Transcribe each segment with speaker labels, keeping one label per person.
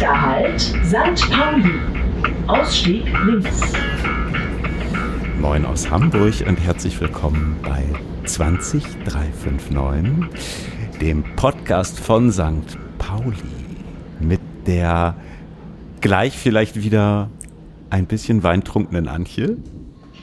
Speaker 1: Nächster Halt, St. Pauli. Ausstieg links.
Speaker 2: Moin aus Hamburg und herzlich willkommen bei 20359, dem Podcast von St. Pauli. Mit der gleich vielleicht wieder ein bisschen weintrunkenen Antje.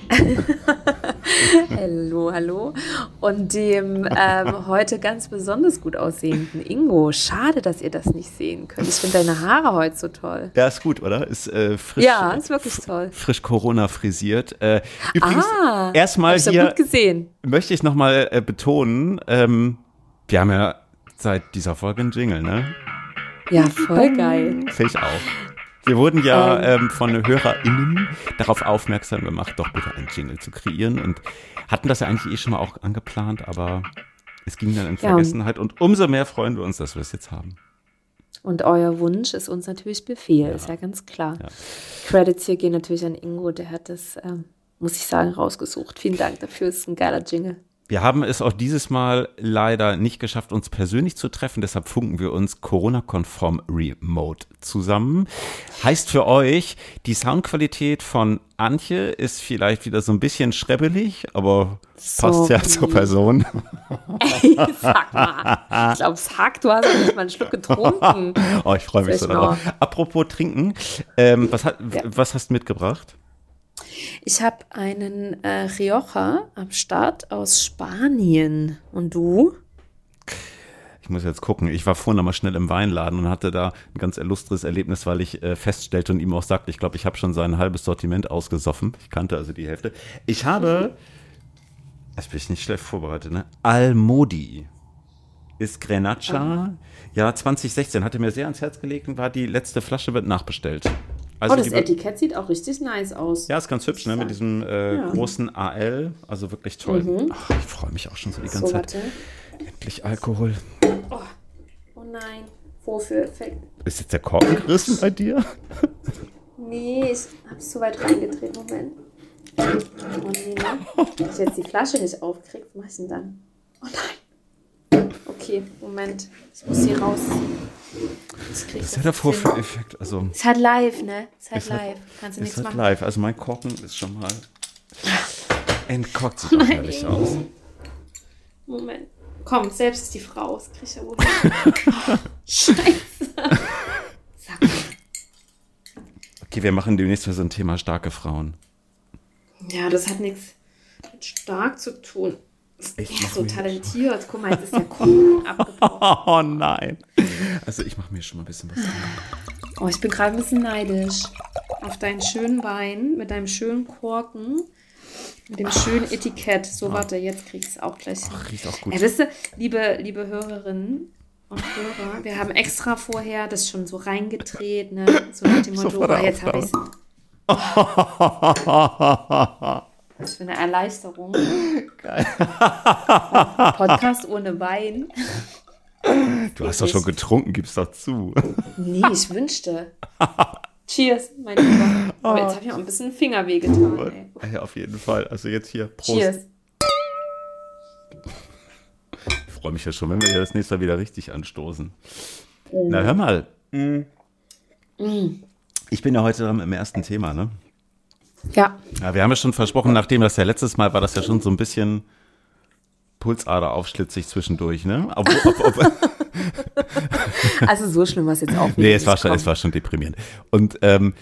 Speaker 3: hallo, hallo. Und dem ähm, heute ganz besonders gut aussehenden Ingo. Schade, dass ihr das nicht sehen könnt. Ich finde deine Haare heute so toll.
Speaker 2: Ja, ist gut, oder? Ist äh, frisch.
Speaker 3: Ja, ist wirklich toll.
Speaker 2: Frisch Corona frisiert. Äh, übrigens,
Speaker 3: ah,
Speaker 2: erstmal hier
Speaker 3: gut gesehen.
Speaker 2: möchte ich nochmal äh, betonen, ähm, wir haben ja seit dieser Folge einen Jingle, ne?
Speaker 3: Ja, voll geil.
Speaker 2: Finde ich auch. Wir wurden ja ähm, ähm, von HörerInnen darauf aufmerksam gemacht, doch bitte einen Jingle zu kreieren und hatten das ja eigentlich eh schon mal auch angeplant, aber es ging dann in Vergessenheit ja. und umso mehr freuen wir uns, dass wir es jetzt haben.
Speaker 3: Und euer Wunsch ist uns natürlich Befehl, ja. ist ja ganz klar. Ja. Credits hier gehen natürlich an Ingo, der hat das, ähm, muss ich sagen, rausgesucht. Vielen Dank dafür, es ist ein geiler Jingle.
Speaker 2: Wir haben es auch dieses Mal leider nicht geschafft, uns persönlich zu treffen. Deshalb funken wir uns Corona-konform remote zusammen. Heißt für euch, die Soundqualität von Antje ist vielleicht wieder so ein bisschen schrebbelig, aber so passt ja zur Person.
Speaker 3: Ey, sag mal. Ich glaube, sag, du hast nicht mal einen Schluck getrunken.
Speaker 2: oh, ich freue mich so darauf. Apropos trinken, ähm, was, hat, ja. was hast du mitgebracht?
Speaker 3: Ich habe einen äh, Rioja am Start aus Spanien. Und du?
Speaker 2: Ich muss jetzt gucken. Ich war vorhin mal schnell im Weinladen und hatte da ein ganz illustres Erlebnis, weil ich äh, feststellte und ihm auch sagte, ich glaube, ich habe schon sein halbes Sortiment ausgesoffen. Ich kannte also die Hälfte. Ich habe, mhm. jetzt bin ich nicht schlecht vorbereitet, ne? Almodi ist Grenacha. Mhm. Ja, 2016 hatte mir sehr ans Herz gelegt und war die letzte Flasche wird nachbestellt.
Speaker 3: Also oh, das Etikett sieht auch richtig nice aus.
Speaker 2: Ja, ist ganz hübsch, ne? Mit diesem äh, ja. großen AL. Also wirklich toll. Mhm. Ach, ich freue mich auch schon so die ganze so, Zeit. Warte. Endlich Alkohol.
Speaker 3: Oh. oh nein. Wofür Effekt?
Speaker 2: Ist jetzt der Korken gerissen bei dir?
Speaker 3: Nee, ich hab's zu weit reingetreten. Moment. Oh nee, ne? Wenn ich jetzt die Flasche nicht aufkriege, was mach ich denn dann? Oh nein. Okay, Moment. Ich muss hier raus.
Speaker 2: Was ist ja davor für Effekt? Also,
Speaker 3: ist halt live, ne? Ist halt ist live. Halt, Kannst du nichts halt machen.
Speaker 2: live. Also mein Korken ist schon mal entkorkt sich auch herrlich aus.
Speaker 3: Moment. Komm, selbst ist die Frau. Das krieg ich ja wohl. oh, Scheiße.
Speaker 2: Sag mal. Okay, wir machen demnächst mal so ein Thema starke Frauen.
Speaker 3: Ja, das hat nichts mit stark zu tun. Ich ja, so talentiert. Guck mal, jetzt ist der Kuchen abgebrochen.
Speaker 2: Oh nein. Also ich mache mir schon mal ein bisschen was.
Speaker 3: Oh, ich bin gerade ein bisschen neidisch. Auf deinen schönen Wein mit deinem schönen Korken. Mit dem schönen Etikett. So, warte, jetzt krieg ich es auch gleich.
Speaker 2: Ach, riecht auch gut.
Speaker 3: Ja, wisst ihr, liebe, liebe Hörerinnen und Hörer, wir haben extra vorher das schon so reingedreht, ne? So nach dem Motto, so jetzt habe ich es. Was für eine Erleichterung. Geil. Podcast ohne Wein.
Speaker 2: Du hast doch schon getrunken, gib's doch zu.
Speaker 3: Nee, ich wünschte. Cheers, mein Lieber. Aber jetzt habe ich auch ein bisschen Fingerweh getan.
Speaker 2: Ey. Ja, auf jeden Fall. Also jetzt hier. Prost. Cheers. Ich freue mich ja schon, wenn wir das nächste Mal wieder richtig anstoßen. Mm. Na, hör mal. Mm. Ich bin ja heute dran im ersten Thema, ne?
Speaker 3: Ja.
Speaker 2: Ja, wir haben ja schon versprochen, nachdem das ja letztes Mal war, das ja schon so ein bisschen Pulsader aufschlitzig zwischendurch, ne? Ob, ob, ob
Speaker 3: also so schlimm war es jetzt auch nicht.
Speaker 2: Nee, es war, schon, es war schon deprimierend. Und ähm,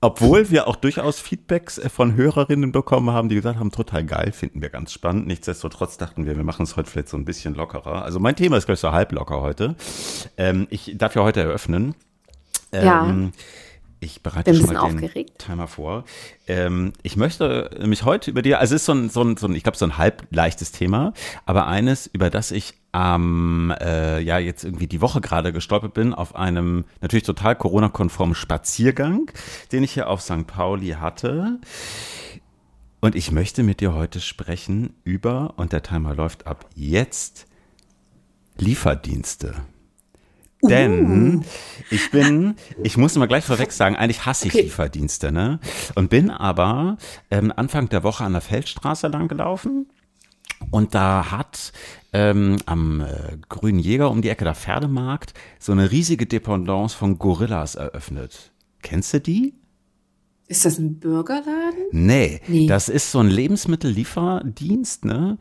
Speaker 2: obwohl wir auch durchaus Feedbacks äh, von Hörerinnen bekommen haben, die gesagt haben, total geil, finden wir ganz spannend. Nichtsdestotrotz dachten wir, wir machen es heute vielleicht so ein bisschen lockerer. Also mein Thema ist gleich so halb locker heute. Ähm, ich darf ja heute eröffnen.
Speaker 3: Ähm, ja.
Speaker 2: Ich bereite schon mal den aufgeregt. Timer vor. Ähm, ich möchte mich heute über dir, also es ist so ein, so ein, so ein ich glaube, so ein halb leichtes Thema, aber eines, über das ich ähm, äh, ja jetzt irgendwie die Woche gerade gestolpert bin, auf einem natürlich total Corona-konformen Spaziergang, den ich hier auf St. Pauli hatte. Und ich möchte mit dir heute sprechen über, und der Timer läuft ab jetzt, Lieferdienste. Denn uh. ich bin, ich muss mal gleich vorweg sagen, eigentlich hasse ich okay. Lieferdienste, ne? Und bin aber ähm, Anfang der Woche an der Feldstraße lang gelaufen Und da hat ähm, am äh, Grünen Jäger um die Ecke der Pferdemarkt so eine riesige Dependance von Gorillas eröffnet. Kennst du die?
Speaker 3: Ist das ein Burgerladen?
Speaker 2: Nee, nee, das ist so ein Lebensmittellieferdienst, ne?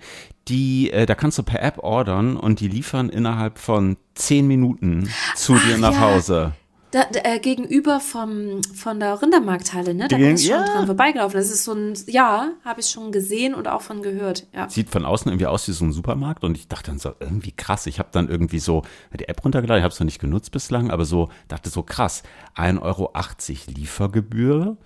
Speaker 2: Die, äh, da kannst du per App ordern und die liefern innerhalb von zehn Minuten zu Ach, dir nach ja. Hause.
Speaker 3: Da, da, äh, gegenüber vom, von der Rindermarkthalle, ne? Da bin ich schon ja. dran vorbeigelaufen. Das ist so ein, ja, habe ich schon gesehen und auch von gehört. Ja.
Speaker 2: Sieht von außen irgendwie aus wie so ein Supermarkt und ich dachte dann so, irgendwie krass. Ich habe dann irgendwie so die App runtergeladen, ich habe es noch nicht genutzt bislang, aber so, dachte so krass, 1,80 Euro Liefergebühr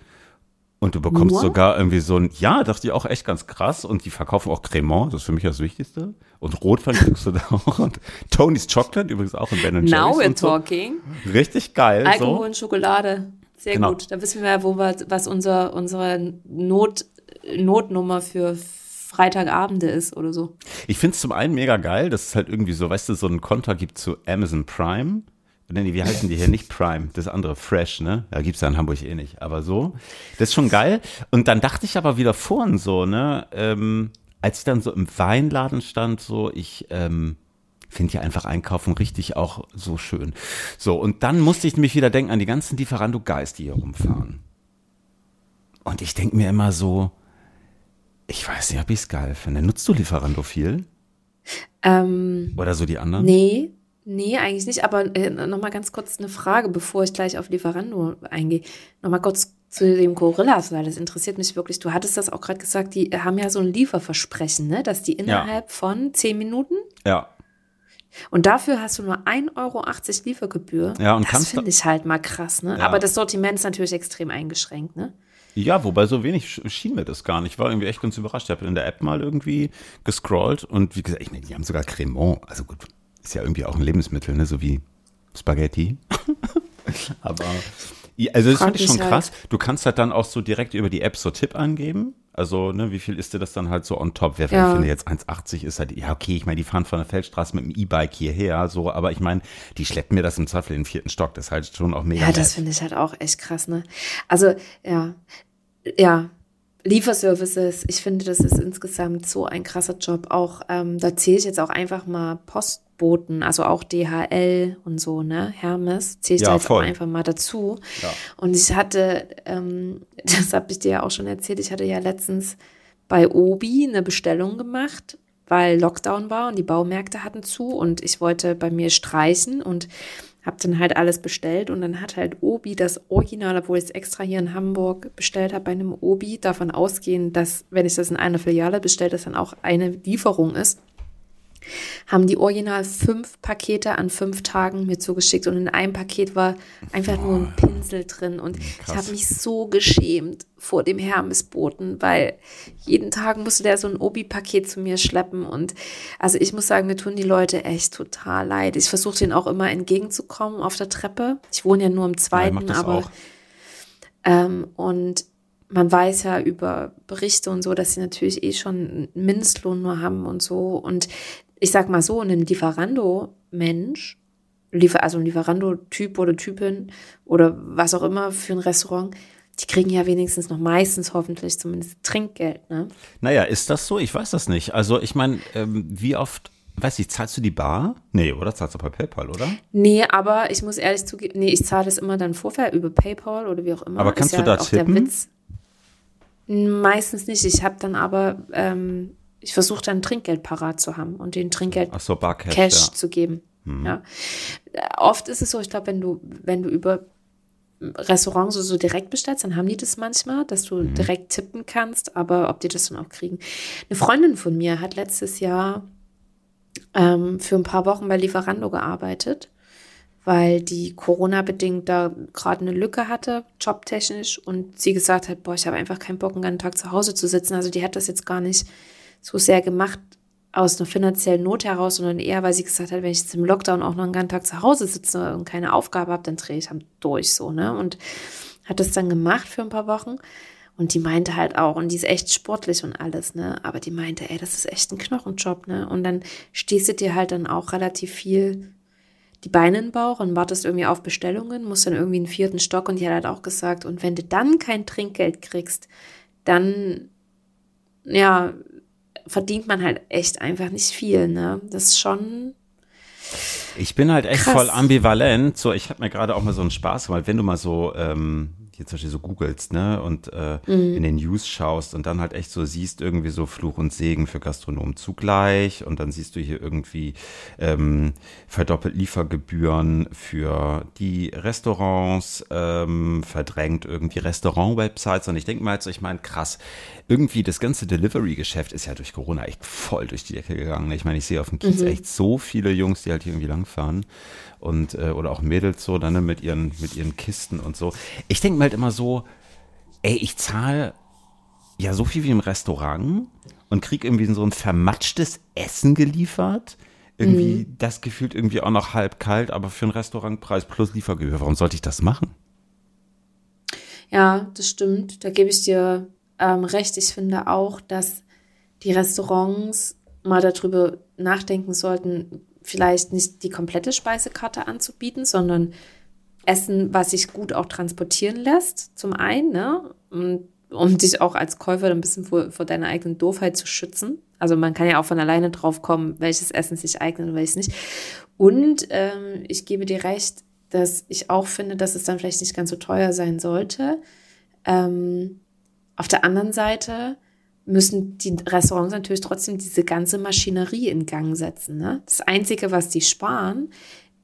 Speaker 2: und du bekommst Nur? sogar irgendwie so ein, ja, dachte ich auch echt ganz krass. Und die verkaufen auch Cremant, das ist für mich das Wichtigste. Und Rotwein kriegst du da auch. Und Tony's Chocolate übrigens auch in Ben Jerry's.
Speaker 3: Now we're so. talking.
Speaker 2: Richtig geil.
Speaker 3: Alkohol so. und Schokolade. Sehr genau. gut. Da wissen wir, wo wir, was unser, unsere Not, Notnummer für Freitagabende ist oder so.
Speaker 2: Ich finde es zum einen mega geil, dass es halt irgendwie so, weißt du, so einen Konter gibt zu Amazon Prime Nee, wie heißen die hier? Nicht Prime, das andere Fresh, ne? Ja, gibt's ja in Hamburg eh nicht. Aber so, das ist schon geil. Und dann dachte ich aber wieder vorhin so, ne? Ähm, als ich dann so im Weinladen stand, so, ich ähm, finde ja einfach Einkaufen richtig auch so schön. So, und dann musste ich mich wieder denken an die ganzen Lieferando-Guys, die hier rumfahren. Und ich denke mir immer so, ich weiß nicht, ob ich es geil finde. Nutzt du Lieferando viel?
Speaker 3: Ähm,
Speaker 2: Oder so die anderen?
Speaker 3: Nee, Nee, eigentlich nicht. Aber äh, nochmal ganz kurz eine Frage, bevor ich gleich auf Lieferando eingehe. Nochmal kurz zu dem Gorillas, weil das interessiert mich wirklich. Du hattest das auch gerade gesagt, die haben ja so ein Lieferversprechen, ne? dass die innerhalb ja. von zehn Minuten.
Speaker 2: Ja.
Speaker 3: Und dafür hast du nur 1,80 Euro Liefergebühr.
Speaker 2: Ja, und
Speaker 3: das finde ich halt mal krass, ne? Ja. Aber das Sortiment ist natürlich extrem eingeschränkt, ne?
Speaker 2: Ja, wobei so wenig schien mir das gar nicht. Ich war irgendwie echt ganz überrascht. Ich habe in der App mal irgendwie gescrollt und wie gesagt, ich meine, die haben sogar Cremant. Also gut, ist ja irgendwie auch ein Lebensmittel, ne? so wie Spaghetti. Aber also das finde ich schon krass. Du kannst halt dann auch so direkt über die App so Tipp angeben. Also, ne, wie viel ist dir das dann halt so on top? Wer ja. finde jetzt 1,80 ist halt, ja, okay, ich meine, die fahren von der Feldstraße mit dem E-Bike hierher, so, aber ich meine, die schleppen mir das im Zweifel in den vierten Stock. Das ist halt schon auch mega.
Speaker 3: Ja, das finde ich halt auch echt krass, ne? Also, ja, ja, Lieferservices, ich finde, das ist insgesamt so ein krasser Job. Auch, ähm, da zähle ich jetzt auch einfach mal Postboten, also auch DHL und so, ne? Hermes, zähle ich ja, da jetzt voll. auch einfach mal dazu. Ja. Und ich hatte, ähm, das habe ich dir ja auch schon erzählt, ich hatte ja letztens bei Obi eine Bestellung gemacht, weil Lockdown war und die Baumärkte hatten zu und ich wollte bei mir streichen und habe dann halt alles bestellt und dann hat halt Obi das Original, obwohl ich es extra hier in Hamburg bestellt habe, bei einem Obi davon ausgehen, dass, wenn ich das in einer Filiale bestelle, das dann auch eine Lieferung ist haben die original fünf Pakete an fünf Tagen mir zugeschickt und in einem Paket war einfach nur ein Pinsel drin und Krass. ich habe mich so geschämt vor dem Hermesboten, weil jeden Tag musste der so ein Obi-Paket zu mir schleppen und also ich muss sagen, mir tun die Leute echt total leid. Ich versuche denen auch immer entgegenzukommen auf der Treppe. Ich wohne ja nur im zweiten, ja, aber ähm, und man weiß ja über Berichte und so, dass sie natürlich eh schon einen Mindestlohn nur haben und so. Und ich sag mal so, ein Lieferando-Mensch, also ein Lieferando-Typ oder Typin oder was auch immer für ein Restaurant, die kriegen ja wenigstens noch meistens hoffentlich zumindest Trinkgeld, ne?
Speaker 2: Naja, ist das so? Ich weiß das nicht. Also ich meine, ähm, wie oft, weiß ich, zahlst du die Bar? Nee, oder? Zahlst du bei PayPal, oder?
Speaker 3: Nee, aber ich muss ehrlich zugeben, nee, ich zahle das immer dann vorher über PayPal oder wie auch immer.
Speaker 2: Aber kannst ist du ja da tippen?
Speaker 3: Meistens nicht. Ich habe dann aber ähm, ich versuche dann Trinkgeld parat zu haben und den Trinkgeld
Speaker 2: so, Barcash,
Speaker 3: Cash ja. zu geben. Mhm. Ja. Oft ist es so, ich glaube, wenn du, wenn du über Restaurants so, so direkt bestellst, dann haben die das manchmal, dass du mhm. direkt tippen kannst, aber ob die das dann auch kriegen. Eine Freundin von mir hat letztes Jahr ähm, für ein paar Wochen bei Lieferando gearbeitet, weil die Corona-bedingt da gerade eine Lücke hatte, jobtechnisch, und sie gesagt hat, boah, ich habe einfach keinen Bock, einen ganzen Tag zu Hause zu sitzen. Also die hat das jetzt gar nicht so sehr gemacht aus einer finanziellen Not heraus, sondern eher, weil sie gesagt hat, wenn ich jetzt im Lockdown auch noch einen ganzen Tag zu Hause sitze und keine Aufgabe habe, dann drehe ich halt durch so, ne? Und hat das dann gemacht für ein paar Wochen. Und die meinte halt auch, und die ist echt sportlich und alles, ne? Aber die meinte, ey, das ist echt ein Knochenjob, ne? Und dann stehst du dir halt dann auch relativ viel die Beine in den Bauch und wartest irgendwie auf Bestellungen, musst dann irgendwie einen vierten Stock und die hat halt auch gesagt, und wenn du dann kein Trinkgeld kriegst, dann, ja, verdient man halt echt einfach nicht viel, ne? Das ist schon.
Speaker 2: Ich bin halt echt krass. voll ambivalent. So, ich habe mir gerade auch mal so einen Spaß gemacht, wenn du mal so ähm, hier zum Beispiel so googelst, ne, und äh, mhm. in den News schaust und dann halt echt so siehst, irgendwie so Fluch und Segen für Gastronomen zugleich und dann siehst du hier irgendwie ähm, verdoppelt Liefergebühren für die Restaurants, ähm, verdrängt irgendwie Restaurant-Websites und ich denke mal, also ich meine, krass, irgendwie das ganze Delivery-Geschäft ist ja durch Corona echt voll durch die Decke gegangen. Ich meine, ich sehe auf dem Kiez mhm. echt so viele Jungs, die halt hier irgendwie langfahren und äh, oder auch Mädels so dann ne, mit ihren mit ihren Kisten und so. Ich denke mir halt immer so, ey, ich zahle ja so viel wie im Restaurant und krieg irgendwie so ein vermatschtes Essen geliefert. Irgendwie mhm. das gefühlt irgendwie auch noch halb kalt, aber für einen Restaurantpreis plus Liefergebühr. Warum sollte ich das machen?
Speaker 3: Ja, das stimmt. Da gebe ich dir ähm, recht. Ich finde auch, dass die Restaurants mal darüber nachdenken sollten, vielleicht nicht die komplette Speisekarte anzubieten, sondern Essen, was sich gut auch transportieren lässt, zum einen, ne? Und, um dich auch als Käufer ein bisschen vor, vor deiner eigenen Doofheit zu schützen. Also man kann ja auch von alleine drauf kommen, welches Essen sich eignet und welches nicht. Und ähm, ich gebe dir recht, dass ich auch finde, dass es dann vielleicht nicht ganz so teuer sein sollte. Ähm, auf der anderen Seite müssen die Restaurants natürlich trotzdem diese ganze Maschinerie in Gang setzen. Ne? Das Einzige, was die sparen,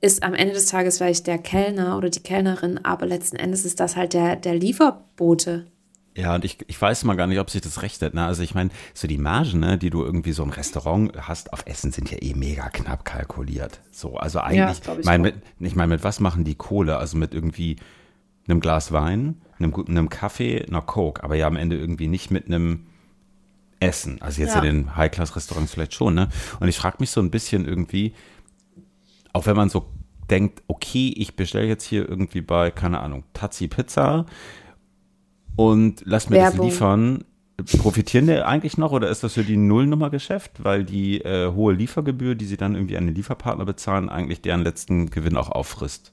Speaker 3: ist am Ende des Tages vielleicht der Kellner oder die Kellnerin, aber letzten Endes ist das halt der, der Lieferbote.
Speaker 2: Ja, und ich, ich weiß mal gar nicht, ob sich das rechnet. Ne? Also ich meine, so die Margen, ne, die du irgendwie so im Restaurant hast auf Essen, sind ja eh mega knapp kalkuliert. So, also eigentlich, ja, ich mein, mit, ich meine, mit was machen die Kohle? Also mit irgendwie einem Glas Wein, einem, einem Kaffee, einer Coke, aber ja am Ende irgendwie nicht mit einem Essen. Also jetzt ja. in den High-Class-Restaurants vielleicht schon, ne? Und ich frage mich so ein bisschen irgendwie, auch wenn man so denkt, okay, ich bestelle jetzt hier irgendwie bei, keine Ahnung, Tazzi Pizza und lass mir Werbung. das liefern. Profitieren die eigentlich noch oder ist das für die Nullnummer-Geschäft, weil die äh, hohe Liefergebühr, die sie dann irgendwie an den Lieferpartner bezahlen, eigentlich deren letzten Gewinn auch auffrisst?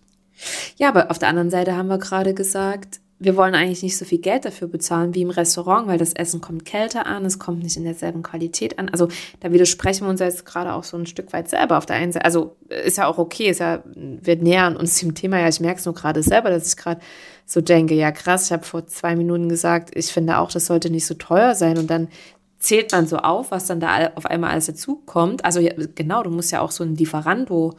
Speaker 3: Ja, aber auf der anderen Seite haben wir gerade gesagt, wir wollen eigentlich nicht so viel Geld dafür bezahlen wie im Restaurant, weil das Essen kommt kälter an, es kommt nicht in derselben Qualität an. Also da widersprechen wir uns jetzt gerade auch so ein Stück weit selber auf der einen Seite. Also ist ja auch okay, ist ja, wir nähern uns dem Thema ja, ich merke es nur gerade selber, dass ich gerade so denke, ja krass, ich habe vor zwei Minuten gesagt, ich finde auch, das sollte nicht so teuer sein und dann zählt man so auf, was dann da auf einmal alles dazukommt. Also ja, genau, du musst ja auch so ein Lieferando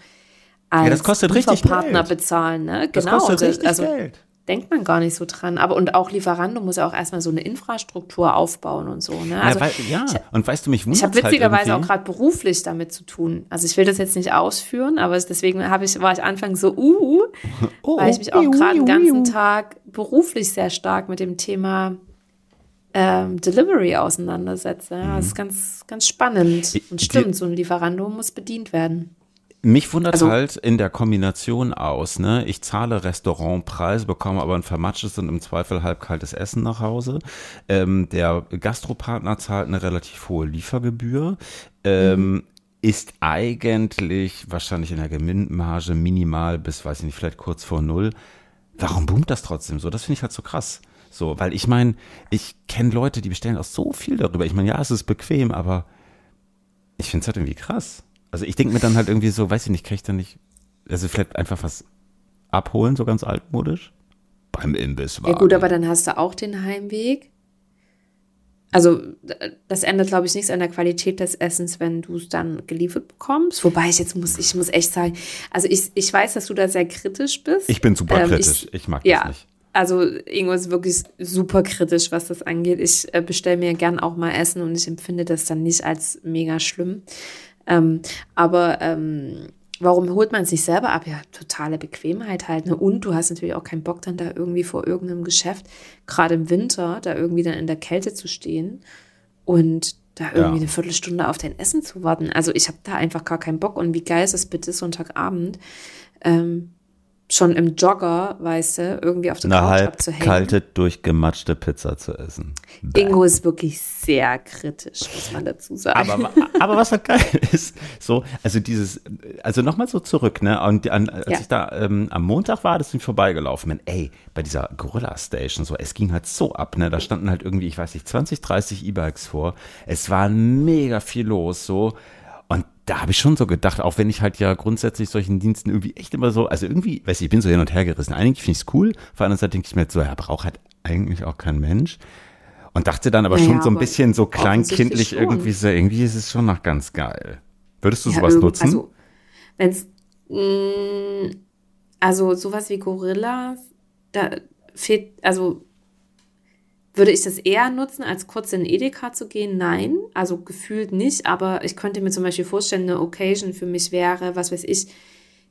Speaker 3: als
Speaker 2: ja, das kostet richtig
Speaker 3: Partner bezahlen, ne?
Speaker 2: Das
Speaker 3: genau,
Speaker 2: kostet richtig also, Geld
Speaker 3: denkt man gar nicht so dran. Aber und auch Lieferando muss ja auch erstmal so eine Infrastruktur aufbauen und so. Ne?
Speaker 2: Also, ja, weil, ja. Ich, und weißt du, mich wundert
Speaker 3: Ich habe halt witzigerweise halt auch gerade beruflich damit zu tun. Also ich will das jetzt nicht ausführen, aber deswegen habe ich, war ich anfangs so, uh, oh, weil ich mich auch gerade den ganzen Tag beruflich sehr stark mit dem Thema ähm, Delivery auseinandersetze. Ja, das ist mhm. ganz, ganz spannend. Und stimmt, so ein Lieferando muss bedient werden.
Speaker 2: Mich wundert also, halt in der Kombination aus, ne? Ich zahle Restaurantpreis, bekomme aber ein vermatschtes und im Zweifel halb kaltes Essen nach Hause. Ähm, der Gastropartner zahlt eine relativ hohe Liefergebühr. Ähm, mhm. Ist eigentlich wahrscheinlich in der Gewinnmarge minimal bis, weiß ich nicht, vielleicht kurz vor null. Warum boomt das trotzdem so? Das finde ich halt so krass. So, weil ich meine, ich kenne Leute, die bestellen auch so viel darüber. Ich meine, ja, es ist bequem, aber ich finde es halt irgendwie krass. Also ich denke mir dann halt irgendwie so, weiß ich nicht, kriege ich dann nicht, also vielleicht einfach was abholen, so ganz altmodisch? Beim Imbiss
Speaker 3: Ja gut, aber dann hast du auch den Heimweg. Also das ändert, glaube ich, nichts an der Qualität des Essens, wenn du es dann geliefert bekommst. Wobei ich jetzt muss, ich muss echt sagen, also ich, ich weiß, dass du da sehr kritisch bist.
Speaker 2: Ich bin super ähm, kritisch, ich, ich mag ja, das nicht.
Speaker 3: Also Ingo ist wirklich super kritisch, was das angeht. Ich äh, bestelle mir gern auch mal Essen und ich empfinde das dann nicht als mega schlimm. Ähm, aber ähm, warum holt man sich selber ab? Ja, totale Bequemheit halt. Ne? Und du hast natürlich auch keinen Bock, dann da irgendwie vor irgendeinem Geschäft, gerade im Winter, da irgendwie dann in der Kälte zu stehen und da irgendwie ja. eine Viertelstunde auf dein Essen zu warten. Also ich habe da einfach gar keinen Bock. Und wie geil ist das bitte Sonntagabend? Ähm, schon im Jogger, weißt du, irgendwie auf der
Speaker 2: Eine
Speaker 3: Couch
Speaker 2: halb
Speaker 3: abzuhängen.
Speaker 2: kalte, durchgematschte Pizza zu essen.
Speaker 3: Ingo ist wirklich sehr kritisch, muss man dazu sagen.
Speaker 2: Aber, aber was halt geil ist, so, also dieses, also nochmal so zurück, ne, und an, als
Speaker 3: Ja.
Speaker 2: ich da ähm, am Montag war, das bin ich vorbeigelaufen bin, ey, bei dieser Gorilla Station, so, es ging halt so ab, ne, da standen halt irgendwie, ich weiß nicht, 20, 30 E-Bikes vor, es war mega viel los, so, und da habe ich schon so gedacht, auch wenn ich halt ja grundsätzlich solchen Diensten irgendwie echt immer so, also irgendwie, weiß ich, ich bin so hin und her gerissen. Eigentlich finde ich es cool, auf der anderen Seite denke ich mir jetzt so, ja, braucht halt eigentlich auch kein Mensch. Und dachte dann aber
Speaker 3: Naja,
Speaker 2: schon so ein bisschen so kleinkindlich irgendwie so, irgendwie ist es schon noch ganz geil. Würdest du
Speaker 3: Ja,
Speaker 2: sowas nutzen?
Speaker 3: Also, wenn's, mh, also sowas wie Gorillas, da fehlt, also würde ich das eher nutzen, als kurz in Edeka zu gehen? Nein, also gefühlt nicht, aber ich könnte mir zum Beispiel vorstellen, eine Occasion für mich wäre, was weiß ich,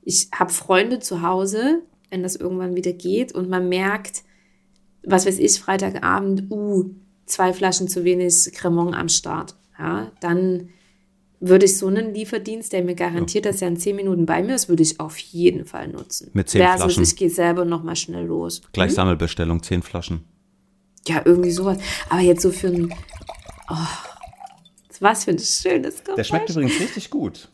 Speaker 3: ich habe Freunde zu Hause, wenn das irgendwann wieder geht und man merkt, was weiß ich, Freitagabend, uh, zwei Flaschen zu wenig Cremant am Start. Ja, dann würde ich so einen Lieferdienst, der mir garantiert, dass er in zehn Minuten bei mir ist, würde ich auf jeden Fall nutzen.
Speaker 2: Mit zehn
Speaker 3: Versus,
Speaker 2: Flaschen.
Speaker 3: ich gehe selber nochmal schnell los.
Speaker 2: Gleich Sammelbestellung, zehn Flaschen.
Speaker 3: Ja, irgendwie sowas. Aber jetzt so für ein, oh, was für ein schönes Geräusch.
Speaker 2: Der schmeckt übrigens richtig gut.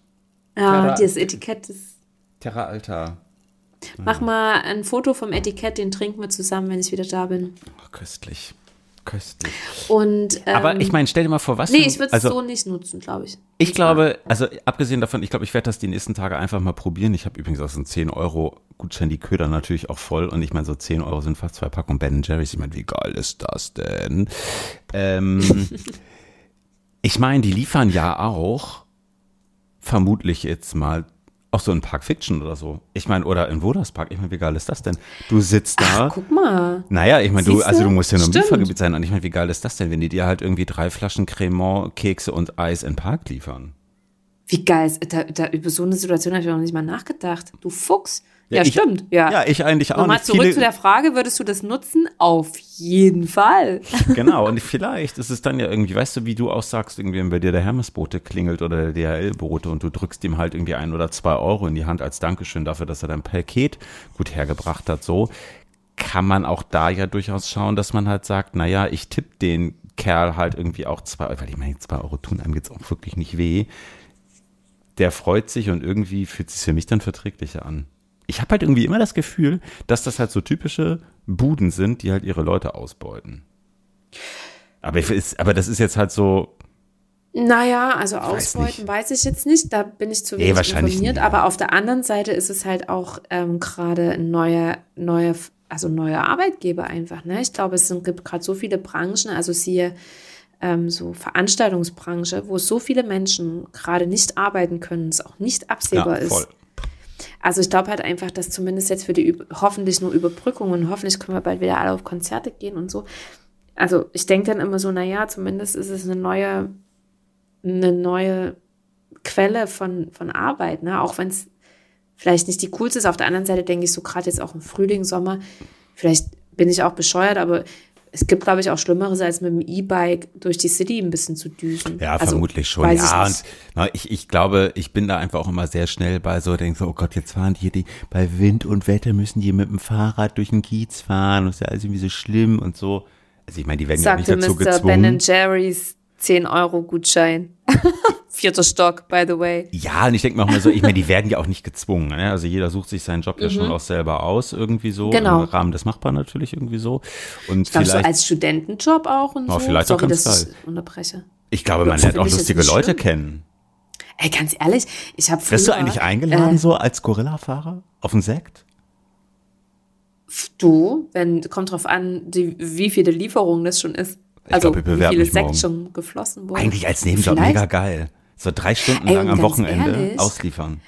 Speaker 3: Ja,
Speaker 2: Terra-
Speaker 3: das Etikett ist.
Speaker 2: Terra Alta.
Speaker 3: Mach mal ein Foto vom Etikett, den trinken wir zusammen, wenn ich wieder da bin.
Speaker 2: Oh, köstlich. Köstlich.
Speaker 3: Und, ähm,
Speaker 2: Aber ich meine, stell dir mal vor, was
Speaker 3: Nee,
Speaker 2: für-
Speaker 3: ich würde es
Speaker 2: also,
Speaker 3: so nicht nutzen, glaube ich.
Speaker 2: Ich glaube, also abgesehen davon, ich glaube, ich werde das die nächsten Tage einfach mal probieren. Ich habe übrigens auch so einen 10 Euro Gutschein, die Köder natürlich auch voll. Und ich meine, so 10 Euro sind fast zwei Packungen Ben Jerry's. Ich meine, wie geil ist das denn? Ähm, ich meine, die liefern ja auch, vermutlich jetzt mal, auch so in Park Fiction oder so. Ich meine, oder in Woders Park. Ich meine, wie geil ist das denn? Du sitzt da.
Speaker 3: Ach, guck mal.
Speaker 2: Naja, ich meine, du, also du musst ja nur im. Liefergebiet sein. Und ich meine, wie geil ist das denn, wenn die dir halt irgendwie drei Flaschen Cremant, Kekse und Eis in Park liefern?
Speaker 3: Wie geil ist, da, da, über so eine Situation habe ich noch nicht mal nachgedacht. Du Fuchs. Ja,
Speaker 2: ich,
Speaker 3: stimmt. Ja.
Speaker 2: Ja, ich eigentlich auch
Speaker 3: Nochmal zurück
Speaker 2: Viele,
Speaker 3: zu der Frage, würdest du das nutzen? Auf jeden Fall.
Speaker 2: genau, und vielleicht ist es dann ja irgendwie, weißt du, wie du auch sagst, irgendwie, wenn bei dir der Hermesbote klingelt oder der DHL-Bote und du drückst ihm halt irgendwie ein oder zwei Euro in die Hand als Dankeschön dafür, dass er dein Paket gut hergebracht hat, so kann man auch da ja durchaus schauen, dass man halt sagt, naja, ich tippe den Kerl halt irgendwie auch zwei, weil ich meine, zwei Euro tun einem jetzt auch wirklich nicht weh. Der freut sich und irgendwie fühlt es sich für mich dann verträglicher an. Ich habe halt irgendwie immer das Gefühl, dass das halt so typische Buden sind, die halt ihre Leute ausbeuten. Aber, ist, aber das ist jetzt halt so,
Speaker 3: Naja, also
Speaker 2: Weiß
Speaker 3: ausbeuten
Speaker 2: nicht.
Speaker 3: weiß ich jetzt nicht. Da bin ich zu
Speaker 2: Nee,
Speaker 3: wenig
Speaker 2: wahrscheinlich
Speaker 3: informiert.
Speaker 2: nicht.
Speaker 3: Aber auf der anderen Seite ist es halt auch ähm, gerade ein neuer, neuer, also neuer Arbeitgeber einfach. Ne? Ich glaube, es sind, gibt gerade so viele Branchen, also siehe ähm, so Veranstaltungsbranche, wo so viele Menschen gerade nicht arbeiten können, es auch nicht absehbar
Speaker 2: ja, voll.
Speaker 3: ist. Also ich glaube halt einfach, dass zumindest jetzt für die hoffentlich nur Überbrückungen, hoffentlich können wir bald wieder alle auf Konzerte gehen und so. Also ich denke dann immer so, naja, zumindest ist es eine neue, eine neue Quelle von, von Arbeit, ne? Auch wenn es vielleicht nicht die coolste ist. Auf der anderen Seite denke ich so gerade jetzt auch im Frühling, Sommer, vielleicht bin ich auch bescheuert, aber es gibt, glaube ich, auch Schlimmeres, als mit dem E-Bike durch die City ein bisschen zu düsen.
Speaker 2: Ja,
Speaker 3: Also,
Speaker 2: vermutlich schon. Ja,
Speaker 3: ich
Speaker 2: und na, ich, ich glaube, ich bin da einfach auch immer sehr schnell bei so, denke so, oh Gott, jetzt fahren die, die bei Wind und Wetter müssen die mit dem Fahrrad durch den Kiez fahren. Das ist ja alles irgendwie so schlimm und so. Also ich meine, die werden ja auch nicht
Speaker 3: sagte
Speaker 2: dazu
Speaker 3: Mr.
Speaker 2: gezwungen.
Speaker 3: Ben Jerry's 10-Euro-Gutschein. Vierter Stock, by the way.
Speaker 2: Ja, und ich denke mir auch mal so, ich meine, die werden ja auch nicht gezwungen. Ne? Also jeder sucht sich seinen Job ja schon auch selber aus, irgendwie so.
Speaker 3: Mhm. Genau.
Speaker 2: Im Rahmen des Machbaren natürlich irgendwie so. Und
Speaker 3: Ich glaube, so
Speaker 2: vielleicht,
Speaker 3: als Studentenjob auch und
Speaker 2: Ja,
Speaker 3: so.
Speaker 2: vielleicht auch
Speaker 3: Sorry,
Speaker 2: ganz
Speaker 3: dass
Speaker 2: geil.
Speaker 3: ich unterbreche.
Speaker 2: ich glaube, man lernt auch lustige Leute
Speaker 3: schlimm.
Speaker 2: kennen.
Speaker 3: Ey, ganz ehrlich, ich habe
Speaker 2: Wirst du eigentlich eingeladen so als Gorilla-Fahrer auf den Sekt?
Speaker 3: Du, wenn, kommt drauf an, die, wie viele Lieferungen das schon ist. Also,
Speaker 2: glaub,
Speaker 3: wie viele. Sekt schon geflossen wurden.
Speaker 2: Eigentlich als Nebenjob
Speaker 3: Vielleicht,
Speaker 2: mega geil. So drei Stunden
Speaker 3: Ey,
Speaker 2: lang am Wochenende
Speaker 3: ehrlich,
Speaker 2: ausliefern.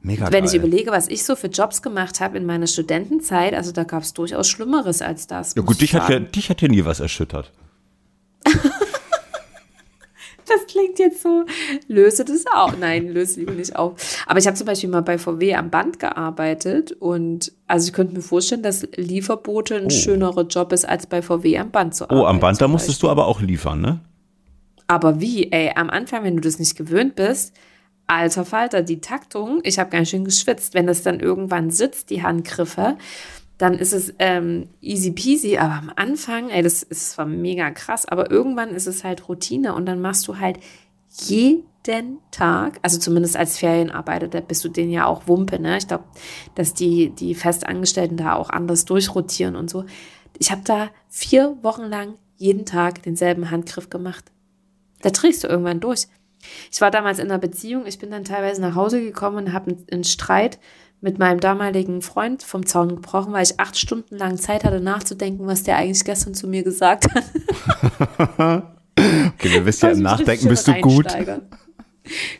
Speaker 2: Mega
Speaker 3: Wenn
Speaker 2: geil.
Speaker 3: ich überlege, was ich so für Jobs gemacht habe in meiner Studentenzeit, also da gab es durchaus Schlimmeres als das.
Speaker 2: ja gut,
Speaker 3: ich
Speaker 2: dich hat ja, dich hat ja nie was erschüttert.
Speaker 3: Das klingt jetzt so, löse das auch. Nein, löse lieber nicht auf. Aber ich habe zum Beispiel mal bei VW am Band gearbeitet und also ich könnte mir vorstellen, dass Lieferbote ein schönerer Job ist, als bei VW am Band zu arbeiten.
Speaker 2: Oh, am Band, da musstest du aber auch liefern, ne?
Speaker 3: Aber wie, ey, am Anfang, wenn du das nicht gewöhnt bist, alter Falter, die Taktung, ich habe ganz schön geschwitzt. Wenn das dann irgendwann sitzt, die Handgriffe, dann ist es ähm, easy peasy. Aber am Anfang, ey, das ist zwar mega krass, aber irgendwann ist es halt Routine und dann machst du halt jeden Tag, also zumindest als Ferienarbeiter, da bist du den ja auch Wumpe, ne? Ich glaube, dass die, die Festangestellten da auch anders durchrotieren und so. Ich habe da vier Wochen lang jeden Tag denselben Handgriff gemacht. Da drehst du irgendwann durch. Ich war damals in einer Beziehung, ich bin dann teilweise nach Hause gekommen und habe einen Streit mit meinem damaligen Freund vom Zaun gebrochen, weil ich acht Stunden lang Zeit hatte nachzudenken, was der eigentlich gestern zu mir gesagt hat.
Speaker 2: okay, wir wissen ja, im Nachdenken bist du gut.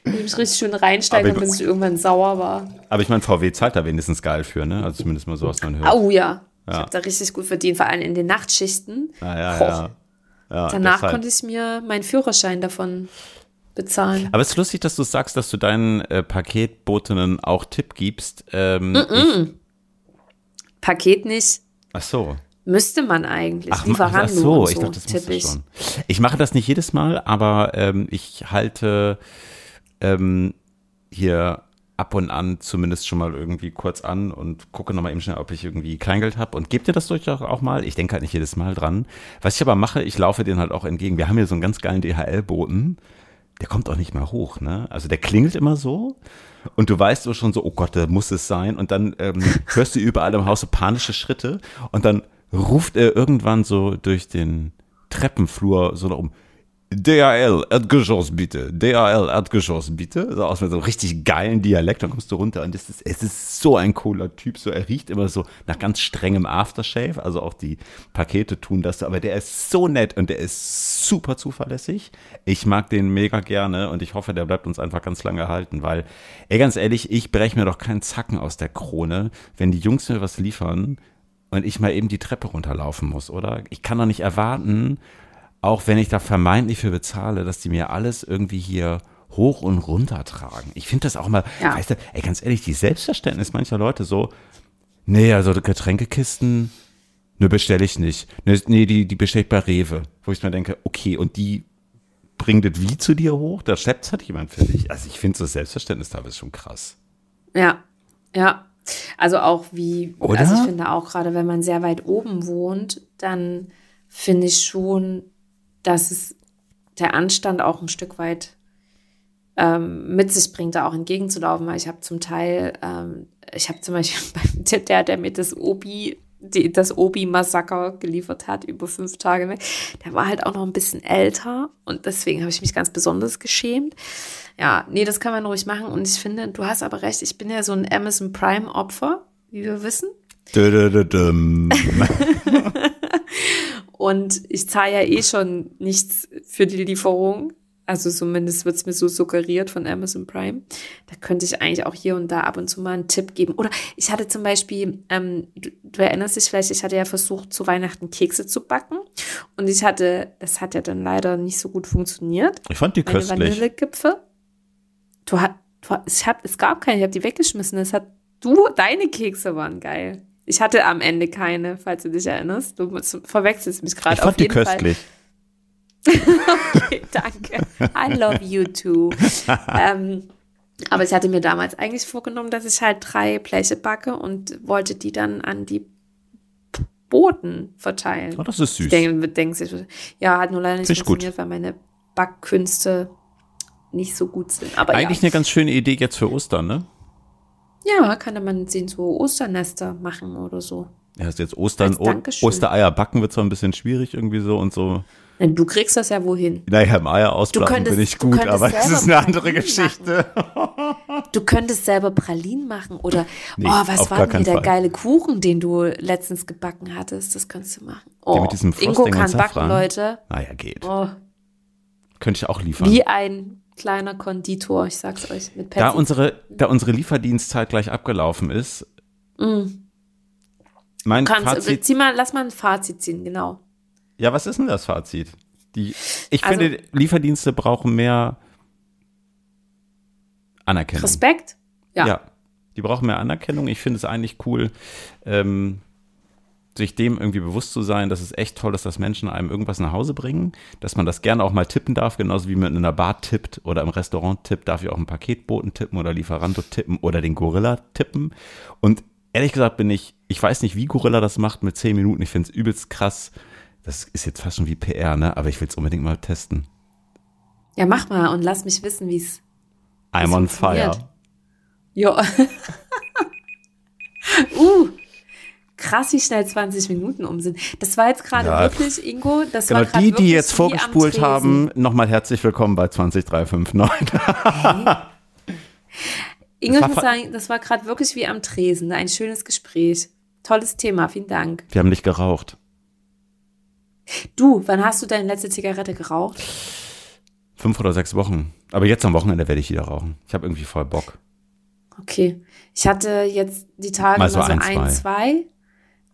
Speaker 3: Ich mich richtig schön reinsteigern, bis ich irgendwann sauer war.
Speaker 2: Aber ich meine, VW zahlt da wenigstens geil für, ne? Also zumindest mal so, was man hört.
Speaker 3: Oh ja. ja. Ich habe da richtig gut verdient, vor allem in den Nachtschichten.
Speaker 2: Ah, ja, ja.
Speaker 3: ja. Danach konnte ich mir meinen Führerschein davon bezahlen.
Speaker 2: Aber es ist lustig, dass du sagst, dass du deinen äh, Paketbotinnen auch Tipp gibst. Ähm, mm
Speaker 3: -mm. Paket nicht.
Speaker 2: Ach so.
Speaker 3: Müsste man eigentlich.
Speaker 2: Ach, Lieferando ach so, so, ich dachte, das tipp ich. schon. Ich mache das nicht jedes Mal, aber ähm, ich halte ähm, hier ab und an zumindest schon mal irgendwie kurz an und gucke nochmal eben schnell, ob ich irgendwie Kleingeld habe und gebe dir das durchaus auch mal. Ich denke halt nicht jedes Mal dran. Was ich aber mache, ich laufe denen halt auch entgegen. Wir haben hier so einen ganz geilen DHL-Boten der kommt auch nicht mehr hoch, ne? Also der klingelt immer so und du weißt schon so, oh Gott, da muss es sein und dann ähm, hörst du überall im Haus so panische Schritte und dann ruft er irgendwann so durch den Treppenflur so nach DHL, Erdgeschoss bitte, DHL, Erdgeschoss bitte. So aus mit so einem richtig geilen Dialekt, dann kommst du runter und das ist, es ist so ein cooler Typ, so er riecht immer so nach ganz strengem Aftershave, also auch die Pakete tun das, aber der ist so nett und der ist super zuverlässig. Ich mag den mega gerne und ich hoffe, der bleibt uns einfach ganz lange erhalten, weil, ey, ganz ehrlich, ich breche mir doch keinen Zacken aus der Krone, wenn die Jungs mir was liefern und ich mal eben die Treppe runterlaufen muss, oder? Ich kann doch nicht erwarten, auch wenn ich da vermeintlich für bezahle, dass die mir alles irgendwie hier hoch und runter tragen. Ich finde das auch mal, ja. weißt du, ey, ganz ehrlich, die Selbstverständnis mancher Leute so, nee, also Getränkekisten, ne, bestelle ich nicht. Ne, nee, die, die bestelle ich bei Rewe. Wo ich mir denke, okay, und die bringt das wie zu dir hoch? Da schleppt halt jemand für dich. Also ich finde so das Selbstverständnis teilweise schon krass.
Speaker 3: Ja, ja. Also auch wie, Oder? also ich finde auch gerade, wenn man sehr weit oben wohnt, dann finde ich schon, dass es der Anstand auch ein Stück weit ähm, mit sich bringt, da auch entgegenzulaufen, weil ich habe zum Teil, ähm, ich habe zum Beispiel beim der, der mir das Obi, die, das Obi-Massaker geliefert hat, über fünf Tage weg, der war halt auch noch ein bisschen älter und deswegen habe ich mich ganz besonders geschämt. Ja, nee, das kann man ruhig machen und ich finde, du hast aber recht, ich bin ja so ein Amazon Prime-Opfer, wie wir wissen. Und ich zahle ja eh schon nichts für die Lieferung. Also zumindest wird es mir so suggeriert von Amazon Prime. Da könnte ich eigentlich auch hier und da ab und zu mal einen Tipp geben. Oder ich hatte zum Beispiel, ähm, du, du erinnerst dich vielleicht, ich hatte ja versucht, zu Weihnachten Kekse zu backen. Und ich hatte, das hat ja dann leider nicht so gut funktioniert.
Speaker 2: Ich fand die Meine köstlich.
Speaker 3: Vanillegipfel. Du du, es, hat, es gab keine, ich habe die weggeschmissen. Es hat, du, deine Kekse waren geil. Ich hatte am Ende keine, falls du dich erinnerst. Du verwechselst mich gerade.
Speaker 2: Ich fand die köstlich.
Speaker 3: okay, danke. I love you too. ähm, aber ich hatte mir damals eigentlich vorgenommen, dass ich halt drei Bleche backe und wollte die dann an die Boten verteilen.
Speaker 2: Oh, das ist süß. Ich
Speaker 3: denke, denkst, ja, hat nur leider nicht Fisch funktioniert, gut. weil meine Backkünste nicht so gut sind. Aber
Speaker 2: Eigentlich
Speaker 3: ja.
Speaker 2: eine ganz schöne Idee jetzt für Ostern, ne?
Speaker 3: Ja, kann man sehen, so Osternester machen oder so.
Speaker 2: Ja, ist jetzt Ostern, Ostereier backen wird zwar ein bisschen schwierig irgendwie so und so.
Speaker 3: Du kriegst das ja wohin.
Speaker 2: Naja, im Eier ausplachen bin ich gut, aber das ist eine andere Geschichte.
Speaker 3: du könntest selber Pralinen machen oder, nee, oh, was war denn der Fall. geile Kuchen, den du letztens gebacken hattest? Das könntest du machen. Oh,
Speaker 2: der mit diesem
Speaker 3: Ingo kann backen, Leute.
Speaker 2: Naja, geht. Oh. Könnte ich auch liefern.
Speaker 3: Wie ein kleiner Konditor, ich sag's euch. Mit
Speaker 2: Petsy. da unsere, da unsere Lieferdienstzeit gleich abgelaufen ist, mm. mein
Speaker 3: Kannst,
Speaker 2: Fazit.
Speaker 3: Zieh mal, lass mal ein Fazit ziehen, genau.
Speaker 2: Ja, was ist denn das Fazit? Die, ich also, finde, Lieferdienste brauchen mehr Anerkennung.
Speaker 3: Respekt? Ja.
Speaker 2: Ja. Die brauchen mehr Anerkennung. Ich finde es eigentlich cool, ähm, sich dem irgendwie bewusst zu sein, dass es echt toll ist, dass Menschen einem irgendwas nach Hause bringen, dass man das gerne auch mal tippen darf, genauso wie man in einer Bar tippt oder im Restaurant tippt, darf ich auch einen Paketboten tippen oder Lieferando tippen oder den Gorilla tippen. Und ehrlich gesagt bin ich, ich weiß nicht, wie Gorilla das macht mit zehn Minuten. Ich finde es übelst krass. Das ist jetzt fast schon wie PR, ne? Aber ich will es unbedingt mal testen.
Speaker 3: Ja, mach mal und lass mich wissen, wie es.
Speaker 2: I'm on fire.
Speaker 3: Ja. uh, krass, wie schnell 20 Minuten um sind. Das war jetzt gerade ja, wirklich, Ingo, das
Speaker 2: genau,
Speaker 3: war
Speaker 2: die, die jetzt vorgespult haben, nochmal herzlich willkommen bei 20359. Hey.
Speaker 3: Ingo, ich muss sagen, das war gerade wirklich wie am Tresen. Ein schönes Gespräch. Tolles Thema, vielen Dank.
Speaker 2: Wir haben nicht geraucht.
Speaker 3: Du, wann hast du deine letzte Zigarette geraucht?
Speaker 2: Fünf oder sechs Wochen. Aber jetzt am Wochenende werde ich wieder rauchen. Ich habe irgendwie voll Bock.
Speaker 3: Okay. Ich hatte jetzt die Tage mal so, mal so ein, ein, zwei.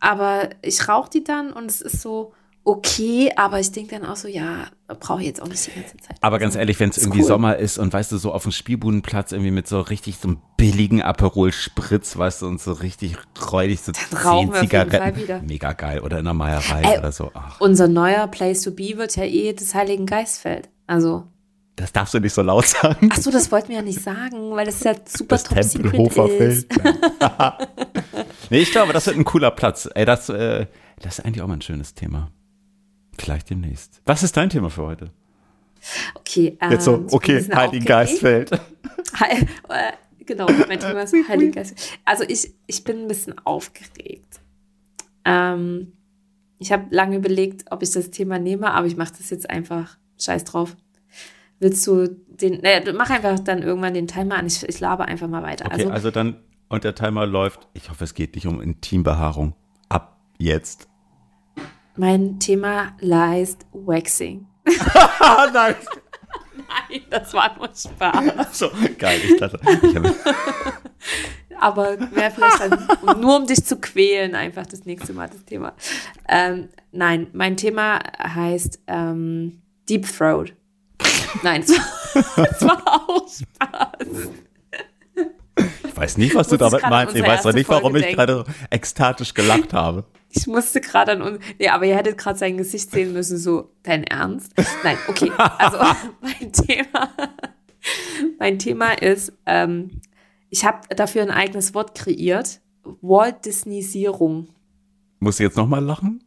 Speaker 3: Aber ich rauche die dann und es ist so okay, aber ich denke dann auch so, ja, brauche ich jetzt auch nicht die ganze Zeit.
Speaker 2: Aber ganz ehrlich, wenn es irgendwie cool. Sommer ist und weißt du, so auf dem Spielbudenplatz irgendwie mit so richtig so einem billigen Aperol Spritz, weißt du, und so richtig räudig so zehn Zigaretten. Mega geil. Oder in der Meierei Ey, oder so. Ach.
Speaker 3: Unser neuer Place to be wird ja eh das Heiligen Geistfeld. Also.
Speaker 2: Das darfst du nicht so laut sagen.
Speaker 3: Ach so, das wollten wir ja nicht sagen, weil das ja super das top Tempelhofer ist.
Speaker 2: nee, ich glaube, das wird ein cooler Platz. Ey, das, äh, das ist eigentlich auch mal ein schönes Thema. Vielleicht demnächst. Was ist dein Thema für heute?
Speaker 3: Okay,
Speaker 2: ähm, Jetzt so, okay, Heiligen Geistfeld.
Speaker 3: He äh, genau, mein Thema ist Heiligen Geistfeld. Also ich, ich bin ein bisschen aufgeregt. Ähm, ich habe lange überlegt, ob ich das Thema nehme, aber ich mache das jetzt einfach. Scheiß drauf. Willst du den, naja, mach einfach dann irgendwann den Timer an. Ich, ich laber einfach mal weiter.
Speaker 2: Okay, also, also dann, und der Timer läuft, ich hoffe, es geht nicht um Intimbehaarung. Ab jetzt.
Speaker 3: Mein Thema heißt Waxing.
Speaker 2: Nein.
Speaker 3: Nein, das war nur Spaß.
Speaker 2: So, geil, ich dachte. Ich
Speaker 3: Aber wäre vielleicht dann, nur um dich zu quälen, einfach das nächste Mal das Thema. Ähm, nein, mein Thema heißt ähm, Deep Throat. Nein, es war, es war auch Spaß.
Speaker 2: Ich weiß nicht, was du damit meinst. Ich weiß doch nicht, warum ich gerade ekstatisch gelacht habe.
Speaker 3: Ich musste gerade an uns. Nee, aber ihr hättet gerade sein Gesicht sehen müssen, so, dein Ernst? Nein, okay. Also mein Thema. Mein Thema ist, ähm, ich habe dafür ein eigenes Wort kreiert. Walt Disneyisierung.
Speaker 2: Muss ich jetzt nochmal lachen?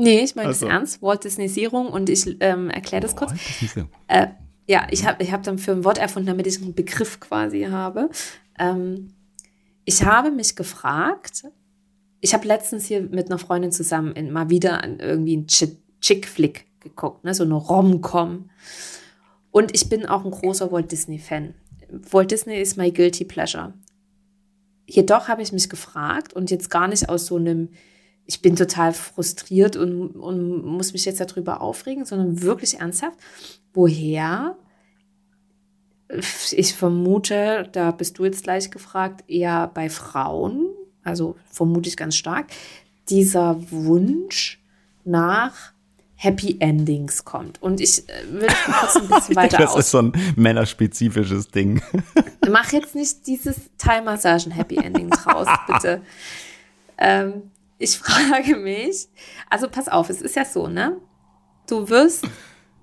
Speaker 3: Nee, ich meine also. das ernst. Walt Disneyisierung und ich ähm, erkläre das kurz. Äh, ja, ich habe ich hab dann für ein Wort erfunden, damit ich einen Begriff quasi habe. Ähm, ich habe mich gefragt, ich habe letztens hier mit einer Freundin zusammen in, mal wieder an irgendwie einen Chick-Flick geguckt, ne, so eine Rom-Com. Und ich bin auch ein großer Walt Disney-Fan. Walt Disney ist my guilty pleasure. Jedoch habe ich mich gefragt und jetzt gar nicht aus so einem ich bin total frustriert und, und muss mich jetzt darüber aufregen, sondern wirklich ernsthaft, woher ich vermute, da bist du jetzt gleich gefragt, eher bei Frauen, also vermute ich ganz stark, dieser Wunsch nach Happy Endings kommt. Und ich äh, will kurz ein bisschen weiter
Speaker 2: Das aus. ist so ein männerspezifisches Ding.
Speaker 3: Mach jetzt nicht dieses Thai-Massagen Happy Endings raus, bitte. Ähm, ich frage mich, also pass auf, es ist ja so, ne? Du wirst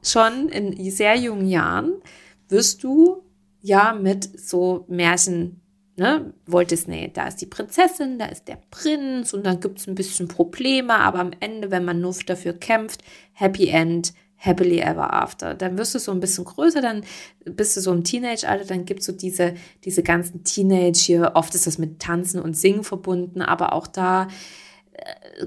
Speaker 3: schon in sehr jungen Jahren, wirst du ja mit so Märchen, ne? Walt Disney, da ist die Prinzessin, da ist der Prinz und dann gibt es ein bisschen Probleme, aber am Ende, wenn man nur dafür kämpft, Happy End, happily ever after. Dann wirst du so ein bisschen größer, dann bist du so im Teenage-Alter, dann gibt es so diese, diese ganzen Teenage hier, oft ist das mit Tanzen und Singen verbunden, aber auch da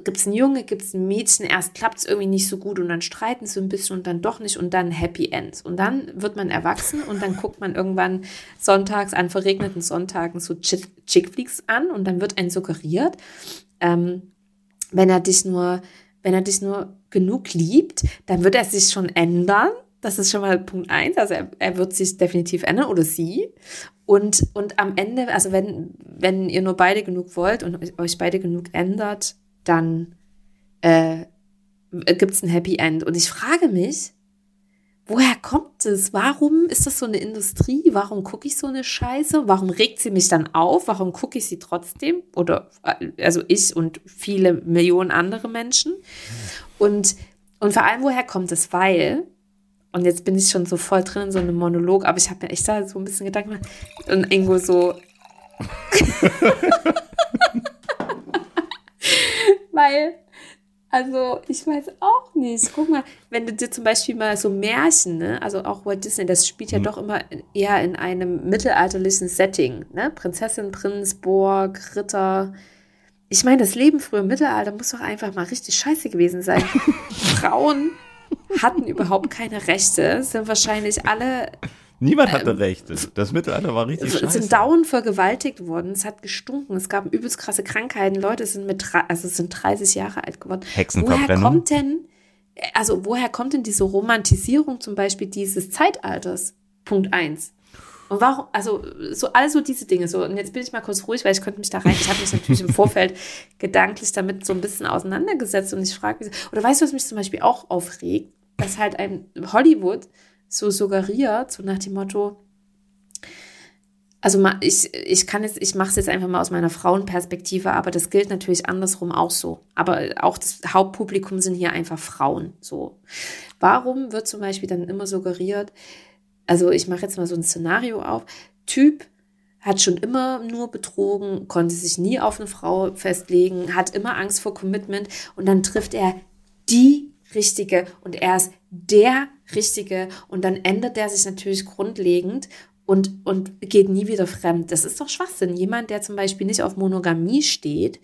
Speaker 3: gibt es einen Junge, gibt es ein Mädchen, erst klappt es irgendwie nicht so gut und dann streiten sie ein bisschen und dann doch nicht und dann Happy End. Und dann wird man erwachsen und dann guckt man irgendwann sonntags an verregneten Sonntagen so Chickflicks an und dann wird ein suggeriert, ähm, wenn er dich nur, wenn er dich nur genug liebt, dann wird er sich schon ändern. Das ist schon mal Punkt eins. Also er, er wird sich definitiv ändern oder sie. Und, und am Ende, also wenn, wenn ihr nur beide genug wollt und euch beide genug ändert, dann äh, gibt es ein Happy End. Und ich frage mich, woher kommt es? Warum ist das so eine Industrie? Warum gucke ich so eine Scheiße? Warum regt sie mich dann auf? Warum gucke ich sie trotzdem? Oder also ich und viele Millionen andere Menschen. Und, und vor allem, woher kommt es? Weil, und jetzt bin ich schon so voll drin in so einem Monolog, aber ich habe mir echt da so ein bisschen Gedanken gemacht und irgendwo so. weil also, ich weiß auch nicht. Guck mal, wenn du dir zum Beispiel mal so Märchen, ne, also auch Walt Disney, das spielt ja mhm. doch immer eher in einem mittelalterlichen Setting, ne? Prinzessin, Prinz, Burg, Ritter. Ich meine, das Leben früher im Mittelalter muss doch einfach mal richtig scheiße gewesen sein. Frauen hatten überhaupt keine Rechte, sind wahrscheinlich alle
Speaker 2: Niemand hatte ähm, Rechte. Das Mittelalter war richtig scheiße.
Speaker 3: Es sind dauernd vergewaltigt worden. Es hat gestunken. Es gab übelst krasse Krankheiten. Leute sind mit, also sind 30 Jahre alt geworden.
Speaker 2: Hexenverbrennung.
Speaker 3: Woher kommt denn, also woher kommt denn diese Romantisierung zum Beispiel dieses Zeitalters? Punkt eins. Und warum, also so also diese Dinge so. Und jetzt bin ich mal kurz ruhig, weil ich könnte mich da rein. Ich habe mich natürlich im Vorfeld gedanklich damit so ein bisschen auseinandergesetzt und ich frage mich, oder weißt du, was mich zum Beispiel auch aufregt, dass halt ein Hollywood so suggeriert, so nach dem Motto, also ich, ich kann jetzt, ich mache es jetzt einfach mal aus meiner Frauenperspektive, aber das gilt natürlich andersrum auch so. Aber auch das Hauptpublikum sind hier einfach Frauen. So. Warum wird zum Beispiel dann immer suggeriert, also ich mache jetzt mal so ein Szenario auf, Typ hat schon immer nur betrogen, konnte sich nie auf eine Frau festlegen, hat immer Angst vor Commitment und dann trifft er die Richtige und er ist der Richtige und dann ändert er sich natürlich grundlegend und, und geht nie wieder fremd. Das ist doch Schwachsinn. Jemand, der zum Beispiel nicht auf Monogamie steht,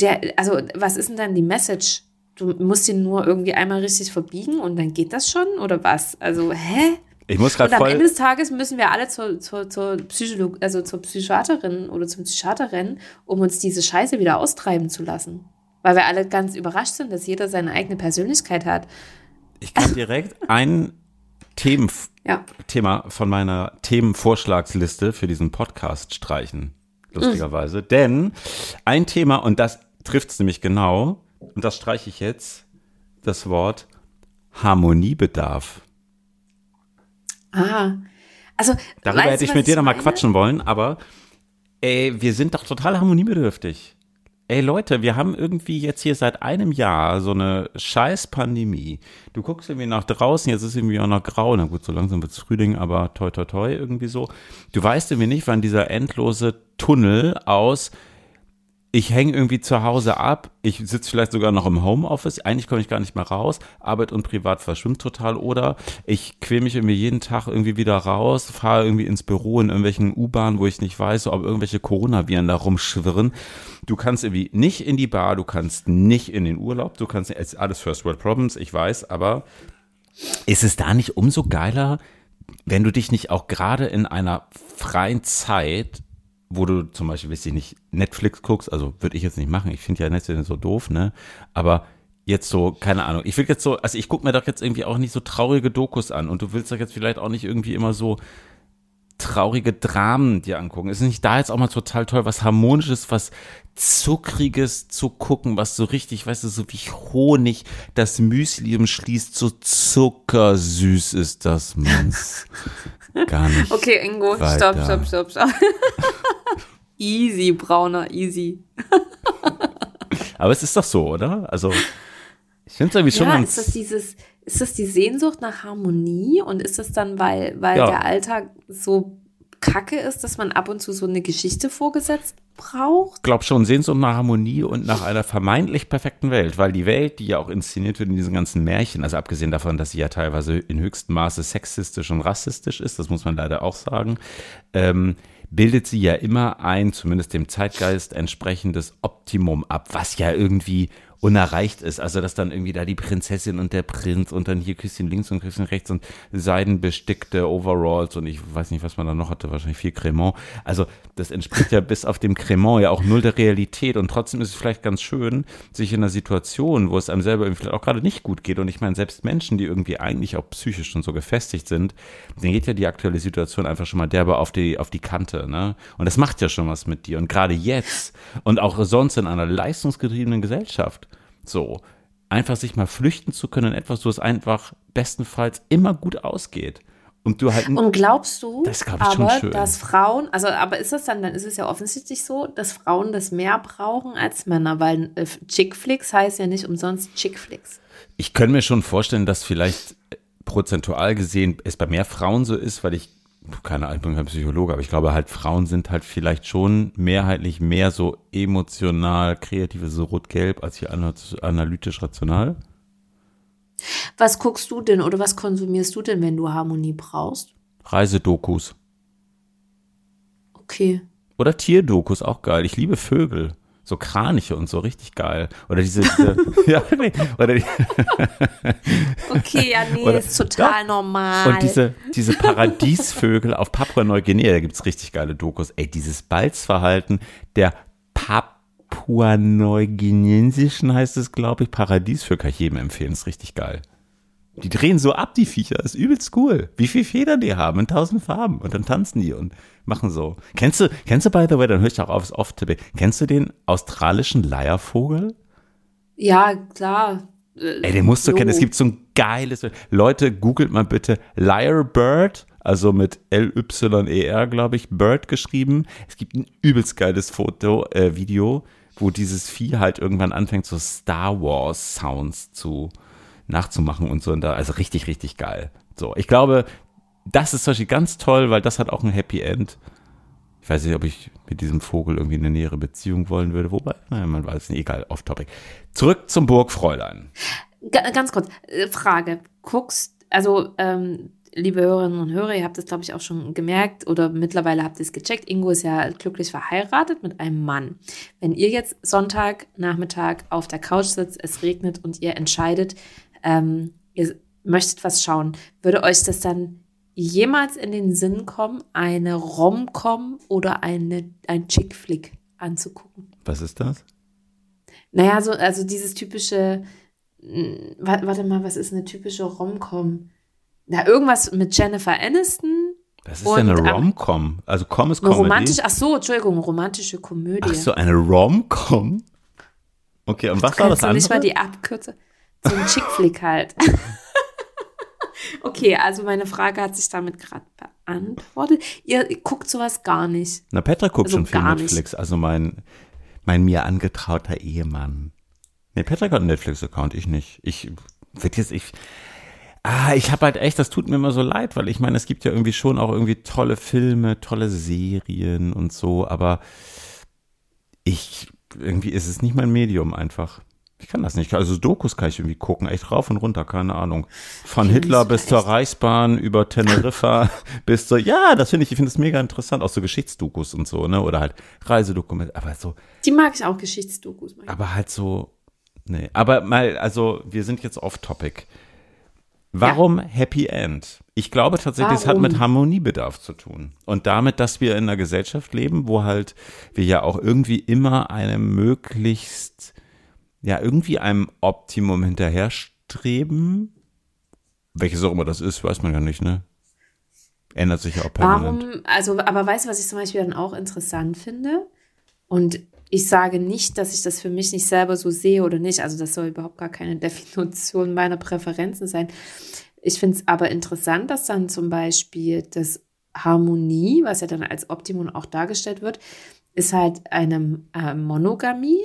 Speaker 3: der, also was ist denn dann die Message? Du musst ihn nur irgendwie einmal richtig verbiegen und dann geht das schon oder was? Also, hä?
Speaker 2: Ich muss gerade
Speaker 3: Und am Ende des Tages müssen wir alle zur, zur, zur, Psycholog also zur Psychiaterin oder zum Psychiater rennen, um uns diese Scheiße wieder austreiben zu lassen. Weil wir alle ganz überrascht sind, dass jeder seine eigene Persönlichkeit hat.
Speaker 2: Ich kann direkt ein Themen, ja. Thema von meiner Themenvorschlagsliste für diesen Podcast streichen, lustigerweise. Mhm. Denn ein Thema, und das trifft es nämlich genau, und das streiche ich jetzt, das Wort Harmoniebedarf.
Speaker 3: Ah, also.
Speaker 2: Darüber hätte ich mit dir nochmal quatschen wollen, aber ey, wir sind doch total harmoniebedürftig. Ey Leute, wir haben irgendwie jetzt hier seit einem Jahr so eine scheiß Pandemie. Du guckst irgendwie nach draußen, jetzt ist irgendwie auch noch grau. Na gut, so langsam wird's Frühling, aber toi toi toi irgendwie so. Du weißt irgendwie nicht, wann dieser endlose Tunnel aus ich hänge irgendwie zu Hause ab, ich sitze vielleicht sogar noch im Homeoffice, eigentlich komme ich gar nicht mehr raus, Arbeit und Privat verschwimmt total. Oder ich quäle mich irgendwie jeden Tag irgendwie wieder raus, fahre irgendwie ins Büro in irgendwelchen U-Bahnen, wo ich nicht weiß, ob irgendwelche Coronaviren da rumschwirren. Du kannst irgendwie nicht in die Bar, du kannst nicht in den Urlaub, du kannst, es ist alles First World Problems, ich weiß, aber ist es da nicht umso geiler, wenn du dich nicht auch gerade in einer freien Zeit wo du zum Beispiel, weiß ich nicht, Netflix guckst, also würde ich jetzt nicht machen, ich finde ja Netflix so doof, ne? Aber jetzt so, keine Ahnung, ich will jetzt so, also ich gucke mir doch jetzt irgendwie auch nicht so traurige Dokus an und du willst doch jetzt vielleicht auch nicht irgendwie immer so traurige Dramen dir angucken. Ist nicht da jetzt auch mal total toll, was Harmonisches, was Zuckriges zu gucken, was so richtig, weißt du, so wie Honig das Müsli umschließt, so zuckersüß ist das, Manns. Gar nicht.
Speaker 3: Okay, Ingo, weiter. stopp, stopp, stopp, stopp. easy, Brauner, easy.
Speaker 2: Aber es ist doch so, oder? Also, ich finde es irgendwie schon
Speaker 3: ja,
Speaker 2: ganz.
Speaker 3: Ist das dieses, ist das die Sehnsucht nach Harmonie und ist das dann, weil, weil ja. der Alltag so kacke ist, dass man ab und zu so eine Geschichte vorgesetzt braucht?
Speaker 2: Ich glaube schon, Sehnsucht nach Harmonie und nach einer vermeintlich perfekten Welt, weil die Welt, die ja auch inszeniert wird in diesen ganzen Märchen, also abgesehen davon, dass sie ja teilweise in höchstem Maße sexistisch und rassistisch ist, das muss man leider auch sagen, ähm, bildet sie ja immer ein, zumindest dem Zeitgeist entsprechendes Optimum ab, was ja irgendwie unerreicht ist. Also, dass dann irgendwie da die Prinzessin und der Prinz und dann hier Küsschen links und Küsschen rechts und seidenbestickte Overalls und ich weiß nicht, was man da noch hatte, wahrscheinlich viel Cremant. Also, das entspricht ja bis auf dem Cremant ja auch null der Realität und trotzdem ist es vielleicht ganz schön, sich in einer Situation, wo es einem selber vielleicht auch gerade nicht gut geht und ich meine, selbst Menschen, die irgendwie eigentlich auch psychisch schon so gefestigt sind, denen geht ja die aktuelle Situation einfach schon mal derbe auf die, auf die Kante, ne? Und das macht ja schon was mit dir und gerade jetzt und auch sonst in einer leistungsgetriebenen Gesellschaft so, einfach sich mal flüchten zu können in etwas, wo es einfach bestenfalls immer gut ausgeht. Und du halt.
Speaker 3: Und glaubst du, das glaub ich aber, schön. dass Frauen, also aber ist das dann, dann ist es ja offensichtlich so, dass Frauen das mehr brauchen als Männer, weil äh, Chickflicks heißt ja nicht umsonst Chickflicks.
Speaker 2: Ich könnte mir schon vorstellen, dass vielleicht prozentual gesehen es bei mehr Frauen so ist, weil ich keine Ahnung, ich bin kein Psychologe, aber ich glaube halt, Frauen sind halt vielleicht schon mehrheitlich mehr so emotional, kreative, so rot-gelb, als hier analytisch rational.
Speaker 3: Was guckst du denn oder was konsumierst du denn, wenn du Harmonie brauchst?
Speaker 2: Reisedokus.
Speaker 3: Okay.
Speaker 2: Oder Tierdokus, auch geil. Ich liebe Vögel so Kraniche und so richtig geil. Oder diese, diese ja, nee, oder die,
Speaker 3: Okay, ja, nee, oder, ist total ja, normal.
Speaker 2: Und diese, diese Paradiesvögel auf Papua-Neuguinea, da gibt es richtig geile Dokus. Ey, dieses Balzverhalten der Papua-Neuguinesischen heißt es, glaube ich, Paradiesvögel kann ich jedem empfehlen, ist richtig geil. Die drehen so ab, die Viecher. Das ist übelst cool. Wie viele Federn die haben in tausend Farben. Und dann tanzen die und machen so. Kennst du, kennst du, by the way, dann höre ich auch aufs Off-Tippe. Kennst du den australischen Leiervogel?
Speaker 3: Ja, klar.
Speaker 2: Ey, den musst du so. kennen. Es gibt so ein geiles, Leute, googelt mal bitte Lyrebird, also mit L-Y-E-R, glaube ich, Bird geschrieben. Es gibt ein übelst geiles Foto, äh, Video, wo dieses Vieh halt irgendwann anfängt, so Star Wars Sounds zu, nachzumachen und so. Und da, also richtig, richtig geil. So, ich glaube, das ist zum Beispiel ganz toll, weil das hat auch ein Happy End. Ich weiß nicht, ob ich mit diesem Vogel irgendwie eine nähere Beziehung wollen würde. Wobei, naja, man weiß nicht, egal, off topic. Zurück zum Burgfräulein.
Speaker 3: Ganz kurz, äh, Frage. Guckst, also, ähm, liebe Hörerinnen und Hörer, ihr habt das, glaube ich, auch schon gemerkt oder mittlerweile habt ihr es gecheckt. Ingo ist ja glücklich verheiratet mit einem Mann. Wenn ihr jetzt Sonntagnachmittag auf der Couch sitzt, es regnet und ihr entscheidet, ähm, ihr möchtet was schauen, würde euch das dann jemals in den Sinn kommen, eine Rom-Com oder eine, ein Chick-Flick anzugucken?
Speaker 2: Was ist das?
Speaker 3: Naja, so, also dieses typische, hm, warte mal, was ist eine typische Rom-Com? Na, irgendwas mit Jennifer Aniston.
Speaker 2: Was ist denn eine Rom-Com? Also Com ist Comedy?
Speaker 3: Romantisch, ach so, Entschuldigung, romantische Komödie.
Speaker 2: Ach so, eine Rom-Com? Okay, und was war das andere?
Speaker 3: nicht mal die Abkürzung. So ein Chick-Flick halt. okay, also meine Frage hat sich damit gerade beantwortet. Ihr, guckt sowas gar nicht.
Speaker 2: Na, Petra guckt also schon viel Netflix. Nicht. Also mein, mein mir angetrauter Ehemann. Nee, Petra hat einen Netflix-Account, ich nicht. Ich wird jetzt, ich. Ah, ich habe halt echt, das tut mir immer so leid, weil ich meine, es gibt ja irgendwie schon auch irgendwie tolle Filme, tolle Serien und so, aber ich, irgendwie ist es nicht mein Medium einfach. Ich kann das nicht. Also Dokus kann ich irgendwie gucken, echt rauf und runter, keine Ahnung. Von Hitler bis zur Reichsbahn, über Teneriffa bis zur, ja, das finde ich, ich finde es mega interessant, auch so Geschichtsdokus und so, ne, oder halt Reisedokumente, aber so.
Speaker 3: Die mag ich auch, Geschichtsdokus.
Speaker 2: Aber halt so, nee, aber mal, also wir sind jetzt off topic. Warum ja. Happy End? Ich glaube tatsächlich, es hat mit Harmoniebedarf zu tun. Und damit, dass wir in einer Gesellschaft leben, wo halt wir ja auch irgendwie immer eine möglichst ja irgendwie einem Optimum hinterherstreben. Welches auch immer das ist, weiß man ja nicht, ne? Ändert sich ja auch
Speaker 3: permanent. Warum, also, aber weißt du, was ich zum Beispiel dann auch interessant finde? Und ich sage nicht, dass ich das für mich nicht selber so sehe oder nicht. Also das soll überhaupt gar keine Definition meiner Präferenzen sein. Ich finde es aber interessant, dass dann zum Beispiel das Harmonie, was ja dann als Optimum auch dargestellt wird, ist halt eine äh, Monogamie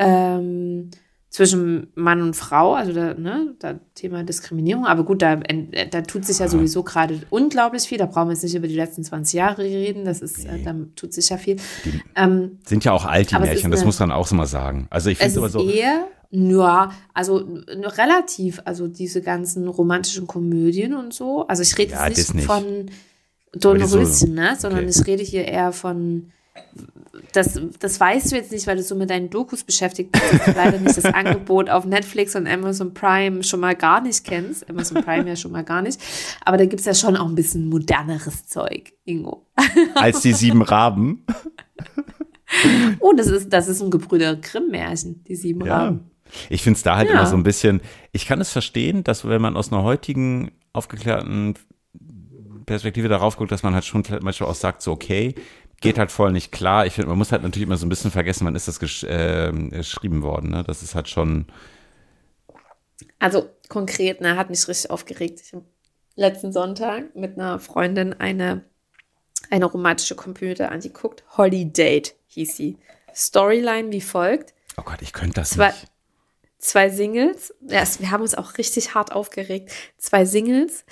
Speaker 3: ähm, zwischen Mann und Frau, also da, ne, da Thema Diskriminierung, aber gut, da, da tut sich ja sowieso gerade unglaublich viel, da brauchen wir jetzt nicht über die letzten 20 Jahre reden, das ist, äh, nee. äh, da tut sich ja viel.
Speaker 2: Die ähm, sind ja auch alt, die Märchen, das muss man auch so mal sagen. Also ich finde
Speaker 3: aber
Speaker 2: so.
Speaker 3: Eher, ja, also relativ, also diese ganzen romantischen Komödien und so, also ich rede ja, jetzt nicht, nicht, von Don Röschen, ne, sondern okay. ich rede hier eher von das, das weißt du jetzt nicht, weil du so mit deinen Dokus beschäftigt bist, dass du leider nicht das Angebot auf Netflix und Amazon Prime schon mal gar nicht kennst. Amazon Prime ja schon mal gar nicht. Aber da gibt es ja schon auch ein bisschen moderneres Zeug, Ingo.
Speaker 2: Als die sieben Raben.
Speaker 3: oh, das ist, das ist ein Gebrüder Grimm-Märchen, die sieben ja. Raben.
Speaker 2: Ich finde es da halt ja. immer so ein bisschen, ich kann es verstehen, dass wenn man aus einer heutigen aufgeklärten Perspektive darauf guckt, dass man halt schon manchmal auch sagt, so okay, geht halt voll nicht klar. Ich finde, man muss halt natürlich immer so ein bisschen vergessen, wann ist das gesch äh, geschrieben worden. Ne? Das ist halt schon
Speaker 3: Also konkret, ne, hat mich richtig aufgeregt. Ich habe letzten Sonntag mit einer Freundin eine, eine romantische Komödie angeguckt. Holiday hieß sie. Storyline wie folgt.
Speaker 2: Oh Gott, ich könnte das
Speaker 3: zwei,
Speaker 2: nicht.
Speaker 3: Zwei Singles. Ja, wir haben uns auch richtig hart aufgeregt. Zwei Singles.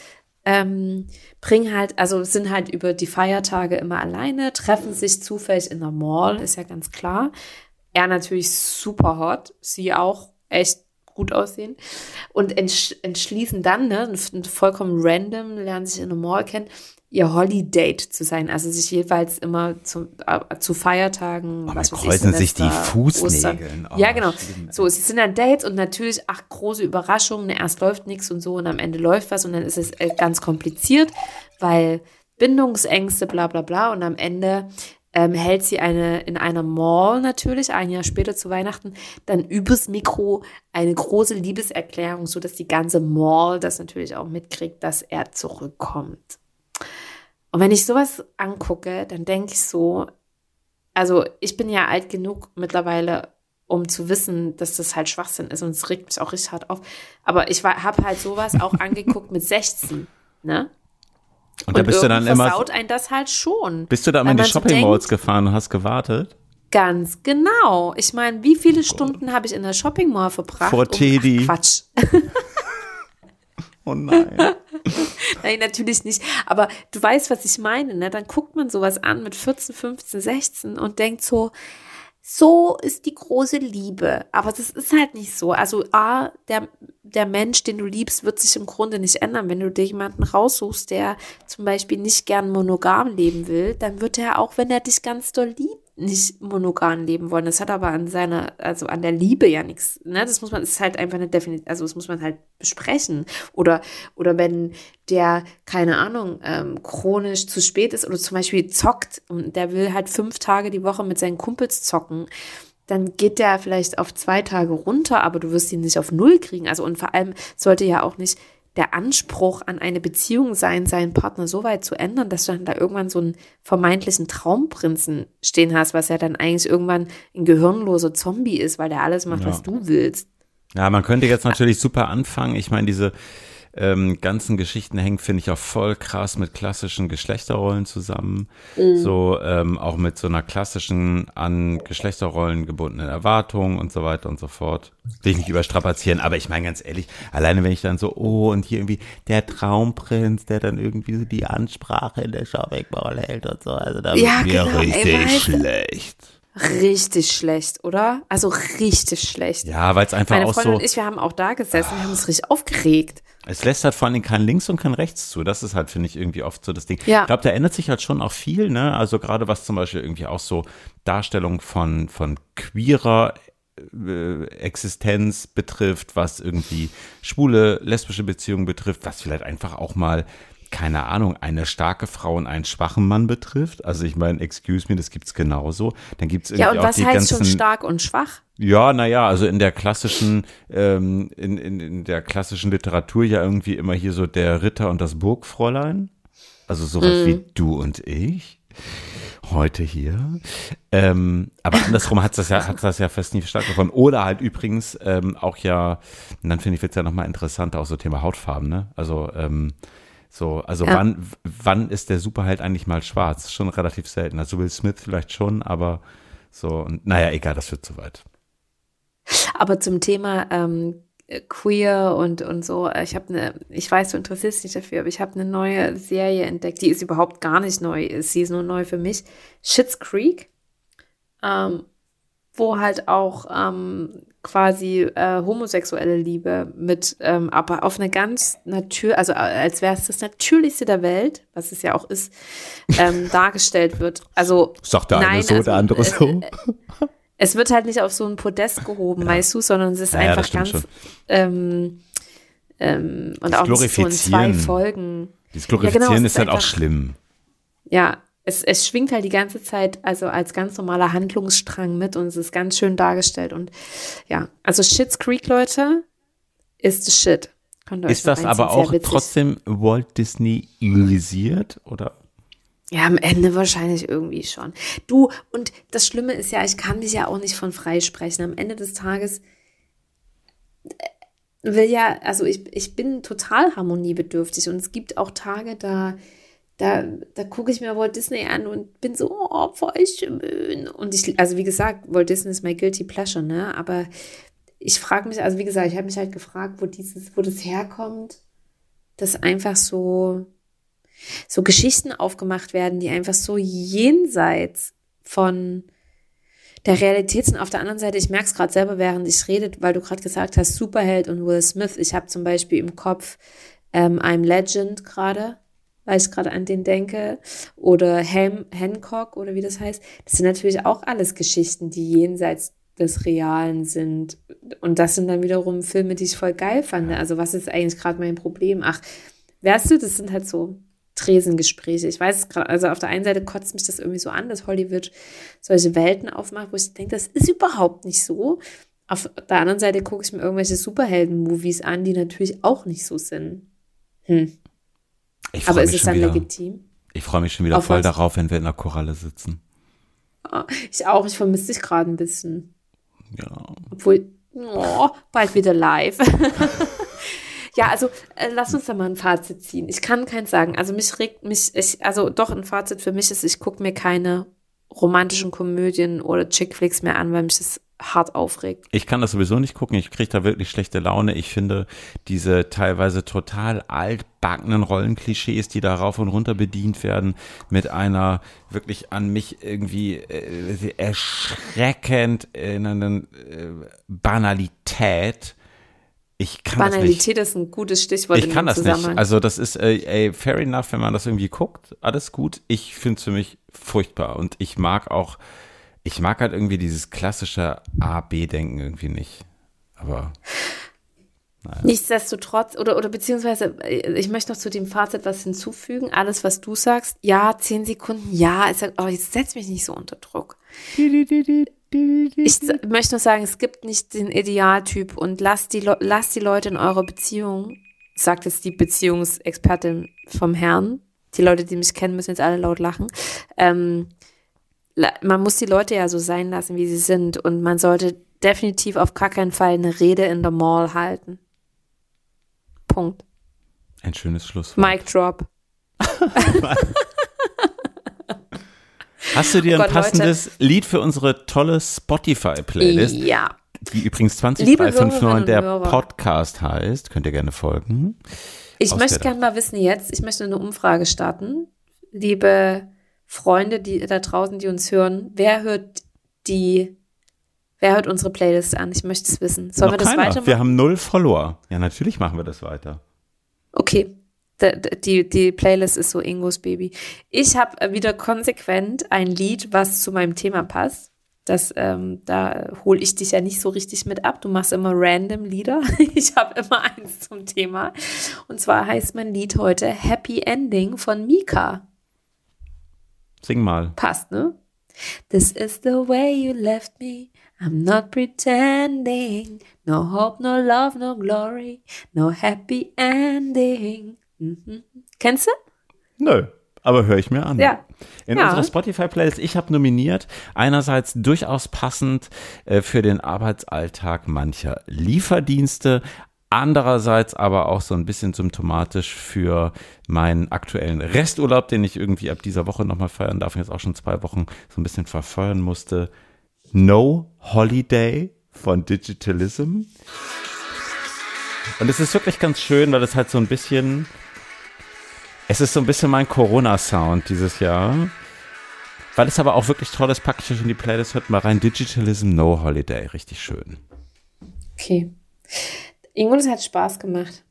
Speaker 3: Ähm, bringen halt, also sind halt über die Feiertage immer alleine, treffen sich zufällig in der Mall, ist ja ganz klar. Er natürlich super hot, sie auch echt gut aussehen und entsch entschließen dann, ne, vollkommen random, lernen sich in der Mall kennen, ihr Holiday zu sein, also sich jeweils immer zu, äh, zu Feiertagen,
Speaker 2: oh, was kreuzen sich die Fußnägel.
Speaker 3: Oh, ja, genau. Schlimm, so, sie sind dann Dates und natürlich, ach, große Überraschung, ne, erst läuft nichts und so und am Ende läuft was und dann ist es äh, ganz kompliziert, weil Bindungsängste, bla bla bla und am Ende ähm, hält sie eine in einer Mall natürlich, ein Jahr später zu Weihnachten, dann übers Mikro eine große Liebeserklärung, so dass die ganze Mall das natürlich auch mitkriegt, dass er zurückkommt. Und wenn ich sowas angucke, dann denke ich so, also ich bin ja alt genug mittlerweile, um zu wissen, dass das halt Schwachsinn ist und es regt mich auch richtig hart auf. Aber ich habe halt sowas auch angeguckt mit 16, ne?
Speaker 2: Und, und da bist du dann immer.
Speaker 3: versaut ein das halt schon.
Speaker 2: Bist du da immer in die Shopping Malls gefahren und hast gewartet?
Speaker 3: Ganz genau. Ich meine, wie viele oh Stunden habe ich in der Shopping Mall verbracht?
Speaker 2: Vor Teddy.
Speaker 3: Um, Quatsch.
Speaker 2: oh nein.
Speaker 3: Nein, natürlich nicht. Aber du weißt, was ich meine, ne? Dann guckt man sowas an mit 14, 15, 16 und denkt so, so ist die große Liebe. Aber das ist halt nicht so. Also A, der, der Mensch, den du liebst, wird sich im Grunde nicht ändern. Wenn du dir jemanden raussuchst, der zum Beispiel nicht gern monogam leben will, dann wird er auch, wenn er dich ganz doll liebt, nicht monogam leben wollen. Das hat aber an seiner, also an der Liebe ja nichts. Ne? Das muss man, ist halt einfach eine Definition, also das muss man halt besprechen. Oder, oder wenn der, keine Ahnung, ähm, chronisch zu spät ist oder zum Beispiel zockt und der will halt fünf Tage die Woche mit seinen Kumpels zocken, dann geht der vielleicht auf zwei Tage runter, aber du wirst ihn nicht auf null kriegen. Also und vor allem sollte ja auch nicht der Anspruch an eine Beziehung sein, seinen Partner so weit zu ändern, dass du dann da irgendwann so einen vermeintlichen Traumprinzen stehen hast, was ja dann eigentlich irgendwann ein gehirnloser Zombie ist, weil der alles macht, ja. was du willst.
Speaker 2: Ja, man könnte jetzt natürlich super anfangen. Ich meine, diese ähm, ganzen Geschichten hängen, finde ich, auch voll krass mit klassischen Geschlechterrollen zusammen. Mhm. So ähm, auch mit so einer klassischen an Geschlechterrollen gebundenen Erwartung und so weiter und so fort. Will ich nicht überstrapazieren, aber ich meine ganz ehrlich, alleine wenn ich dann so, oh, und hier irgendwie der Traumprinz, der dann irgendwie so die Ansprache in der Mall hält und so, also da ja, wird mir genau, richtig ey, schlecht
Speaker 3: richtig schlecht, oder? Also richtig schlecht.
Speaker 2: Ja, weil es einfach
Speaker 3: Meine
Speaker 2: auch
Speaker 3: Freundin
Speaker 2: so.
Speaker 3: und ich, wir haben auch da gesessen, wir haben uns richtig aufgeregt.
Speaker 2: Es lässt halt vor allem kein Links und kein Rechts zu. Das ist halt, finde ich, irgendwie oft so das Ding.
Speaker 3: Ja.
Speaker 2: Ich glaube, da ändert sich halt schon auch viel, ne? Also gerade was zum Beispiel irgendwie auch so Darstellung von, von queerer äh, Existenz betrifft, was irgendwie schwule, lesbische Beziehungen betrifft, was vielleicht einfach auch mal keine Ahnung, eine starke Frau und einen schwachen Mann betrifft. Also ich meine, excuse me, das gibt's genauso. Dann gibt's irgendwie
Speaker 3: ja, und
Speaker 2: auch
Speaker 3: was
Speaker 2: die
Speaker 3: heißt
Speaker 2: ganzen,
Speaker 3: schon stark und schwach?
Speaker 2: Ja, naja, also in der klassischen, ähm, in, in, in der klassischen Literatur ja irgendwie immer hier so der Ritter und das Burgfräulein. Also sowas mm. wie du und ich. Heute hier. Ähm, aber andersrum hat das ja, hat das ja fest nie stark davon. Oder halt übrigens ähm, auch ja, und dann finde ich, wird's ja nochmal interessanter, auch so Thema Hautfarben, ne? Also, ähm, so, also ja. wann, wann ist der Superheld eigentlich mal schwarz? Schon relativ selten. Also Will Smith vielleicht schon, aber so, und, naja, egal, das wird zu weit.
Speaker 3: Aber zum Thema ähm, queer und, und so, ich habe eine, ich weiß, du interessierst dich dafür, aber ich habe eine neue Serie entdeckt, die ist überhaupt gar nicht neu, sie ist nur neu für mich. Shits Creek. Ähm, wo halt auch ähm, quasi äh, homosexuelle Liebe mit, ähm, aber auf eine ganz natürlich, also äh, als wäre es das Natürlichste der Welt, was es ja auch ist, ähm, dargestellt wird. Also
Speaker 2: sagt der nein, eine so, also, der andere so. Äh,
Speaker 3: es wird halt nicht auf so ein Podest gehoben, ja. weißt du, sondern es ist ja, einfach ja, ganz ähm, ähm, und das auch so in zwei Folgen.
Speaker 2: Das Glorifizieren genau, ist halt auch schlimm.
Speaker 3: Ja, es, es schwingt halt die ganze Zeit, also als ganz normaler Handlungsstrang mit und es ist ganz schön dargestellt. Und ja, also Shits Creek, Leute, ist the shit.
Speaker 2: Ist das aber auch trotzdem Walt Disney ilisiert oder?
Speaker 3: Ja, am Ende wahrscheinlich irgendwie schon. Du, und das Schlimme ist ja, ich kann mich ja auch nicht von frei sprechen. Am Ende des Tages, will ja, also ich, ich bin total harmoniebedürftig und es gibt auch Tage, da, da, da gucke ich mir Walt Disney an und bin so, oh, voll schön. Und ich, also wie gesagt, Walt Disney ist my guilty pleasure, ne? Aber ich frage mich, also wie gesagt, ich habe mich halt gefragt, wo dieses, wo das herkommt, dass einfach so, so Geschichten aufgemacht werden, die einfach so jenseits von der Realität sind. Auf der anderen Seite, ich merke es gerade selber, während ich rede, weil du gerade gesagt hast, Superheld und Will Smith. Ich habe zum Beispiel im Kopf ähm, I'm Legend gerade, weil ich gerade an den denke. Oder Ham Hancock oder wie das heißt. Das sind natürlich auch alles Geschichten, die jenseits des Realen sind. Und das sind dann wiederum Filme, die ich voll geil fand. Also was ist eigentlich gerade mein Problem? Ach, weißt du, das sind halt so Tresengespräche. Ich weiß es gerade, also auf der einen Seite kotzt mich das irgendwie so an, dass Hollywood solche Welten aufmacht, wo ich denke, das ist überhaupt nicht so. Auf der anderen Seite gucke ich mir irgendwelche Superhelden-Movies an, die natürlich auch nicht so sind. Hm. Aber ist es dann wieder, legitim?
Speaker 2: Ich freue mich schon wieder auf voll was? darauf, wenn wir in der Koralle sitzen.
Speaker 3: Ah, ich auch, ich vermisse dich gerade ein bisschen.
Speaker 2: Ja.
Speaker 3: Obwohl, oh, bald wieder live. ja, also äh, lass uns da mal ein Fazit ziehen. Ich kann keins sagen. Also mich regt mich, ich, also doch ein Fazit für mich ist, ich gucke mir keine romantischen Komödien oder Chickflicks mehr an, weil mich das hart aufregt.
Speaker 2: Ich kann das sowieso nicht gucken. Ich kriege da wirklich schlechte Laune. Ich finde diese teilweise total altbackenen Rollenklischees, die da rauf und runter bedient werden, mit einer wirklich an mich irgendwie äh, erschreckend erinnernden äh, Banalität. Ich kann
Speaker 3: Banalität
Speaker 2: das
Speaker 3: nicht. ist ein gutes Stichwort.
Speaker 2: Ich kann das nicht. Also das ist äh, ey, fair enough, wenn man das irgendwie guckt. Alles gut. Ich finde es für mich furchtbar und ich mag auch ich mag halt irgendwie dieses klassische A-B-Denken irgendwie nicht. Aber.
Speaker 3: Naja. Nichtsdestotrotz, oder, oder beziehungsweise, äh, ich möchte noch zu dem Fazit was hinzufügen. Alles, was du sagst, ja, zehn Sekunden, ja, ich sag, oh, jetzt setz mich nicht so unter Druck. Ich möchte nur sagen, es gibt nicht den Idealtyp und lasst die, lasst die Leute in eurer Beziehung, sagt jetzt die Beziehungsexpertin vom Herrn, die Leute, die mich kennen, müssen jetzt alle laut lachen, ähm, man muss die Leute ja so sein lassen, wie sie sind. Und man sollte definitiv auf gar keinen Fall eine Rede in der Mall halten. Punkt.
Speaker 2: Ein schönes Schlusswort.
Speaker 3: Mic drop.
Speaker 2: Hast du dir oh ein passendes Leute. Lied für unsere tolle Spotify-Playlist?
Speaker 3: Ja.
Speaker 2: Die übrigens 20359 der Podcast heißt. Könnt ihr gerne folgen.
Speaker 3: Ich möchte gerne mal wissen jetzt, ich möchte eine Umfrage starten. Liebe Freunde, die da draußen, die uns hören, wer hört die, wer hört unsere Playlist an? Ich möchte es wissen. Sollen
Speaker 2: Noch
Speaker 3: wir das
Speaker 2: keiner.
Speaker 3: weitermachen?
Speaker 2: Wir haben null Follower. Ja, natürlich machen wir das weiter.
Speaker 3: Okay. Die, die Playlist ist so Ingos Baby. Ich habe wieder konsequent ein Lied, was zu meinem Thema passt. Das, ähm, da hole ich dich ja nicht so richtig mit ab. Du machst immer random Lieder. Ich habe immer eins zum Thema. Und zwar heißt mein Lied heute Happy Ending von Mika.
Speaker 2: Sing mal.
Speaker 3: Passt, ne? This is the way you left me. I'm not pretending. No hope, no love, no glory. No happy ending. Mhm. Kennst du?
Speaker 2: Nö, aber höre ich mir an.
Speaker 3: Ja.
Speaker 2: In ja. unserer Spotify-Playlist, ich habe nominiert, einerseits durchaus passend äh, für den Arbeitsalltag mancher Lieferdienste, Andererseits aber auch so ein bisschen symptomatisch für meinen aktuellen Resturlaub, den ich irgendwie ab dieser Woche nochmal feiern darf jetzt auch schon zwei Wochen so ein bisschen verfeuern musste. No Holiday von Digitalism. Und es ist wirklich ganz schön, weil es halt so ein bisschen, es ist so ein bisschen mein Corona-Sound dieses Jahr. Weil es aber auch wirklich toll ist, packe ich euch in die Playlist, hört mal rein. Digitalism No Holiday, richtig schön.
Speaker 3: Okay. Ingo, das hat Spaß gemacht.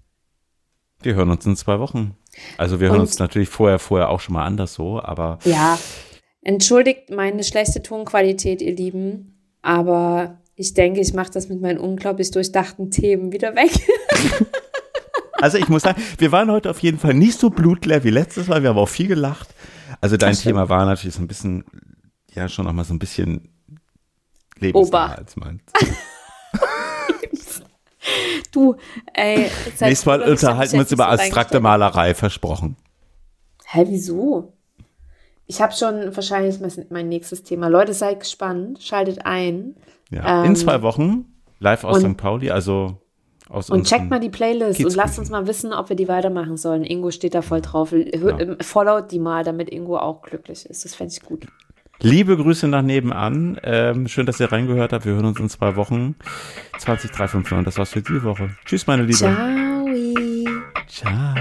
Speaker 2: Wir hören uns in zwei Wochen. Also wir hören Und, uns natürlich vorher, vorher auch schon mal anders so, aber.
Speaker 3: Ja, entschuldigt meine schlechte Tonqualität, ihr Lieben. Aber ich denke, ich mache das mit meinen unglaublich durchdachten Themen wieder weg.
Speaker 2: also ich muss sagen, wir waren heute auf jeden Fall nicht so blutleer wie letztes Mal. Wir haben auch viel gelacht. Also dein Thema war natürlich so ein bisschen, ja, schon noch mal so ein bisschen lebensnah als meins.
Speaker 3: Du, ey.
Speaker 2: Nächstes Mal unterhalten wir uns über abstrakte Malerei, versprochen.
Speaker 3: Hä, wieso? Ich habe schon wahrscheinlich mein nächstes Thema. Leute, seid gespannt, schaltet ein.
Speaker 2: Ja, ähm, in zwei Wochen live aus St. Pauli, also Aus
Speaker 3: und checkt mal die Playlist und lasst uns mal wissen, ob wir die weitermachen sollen. Ingo steht da voll drauf. Ja. Ähm, followt die mal, damit Ingo auch glücklich ist. Das fände ich gut.
Speaker 2: Liebe Grüße nach nebenan. Ähm, schön, dass ihr reingehört habt. Wir hören uns in zwei Wochen. 20359. Das war's für die Woche. Tschüss, meine Liebe.
Speaker 3: Ciao.
Speaker 2: Ciao.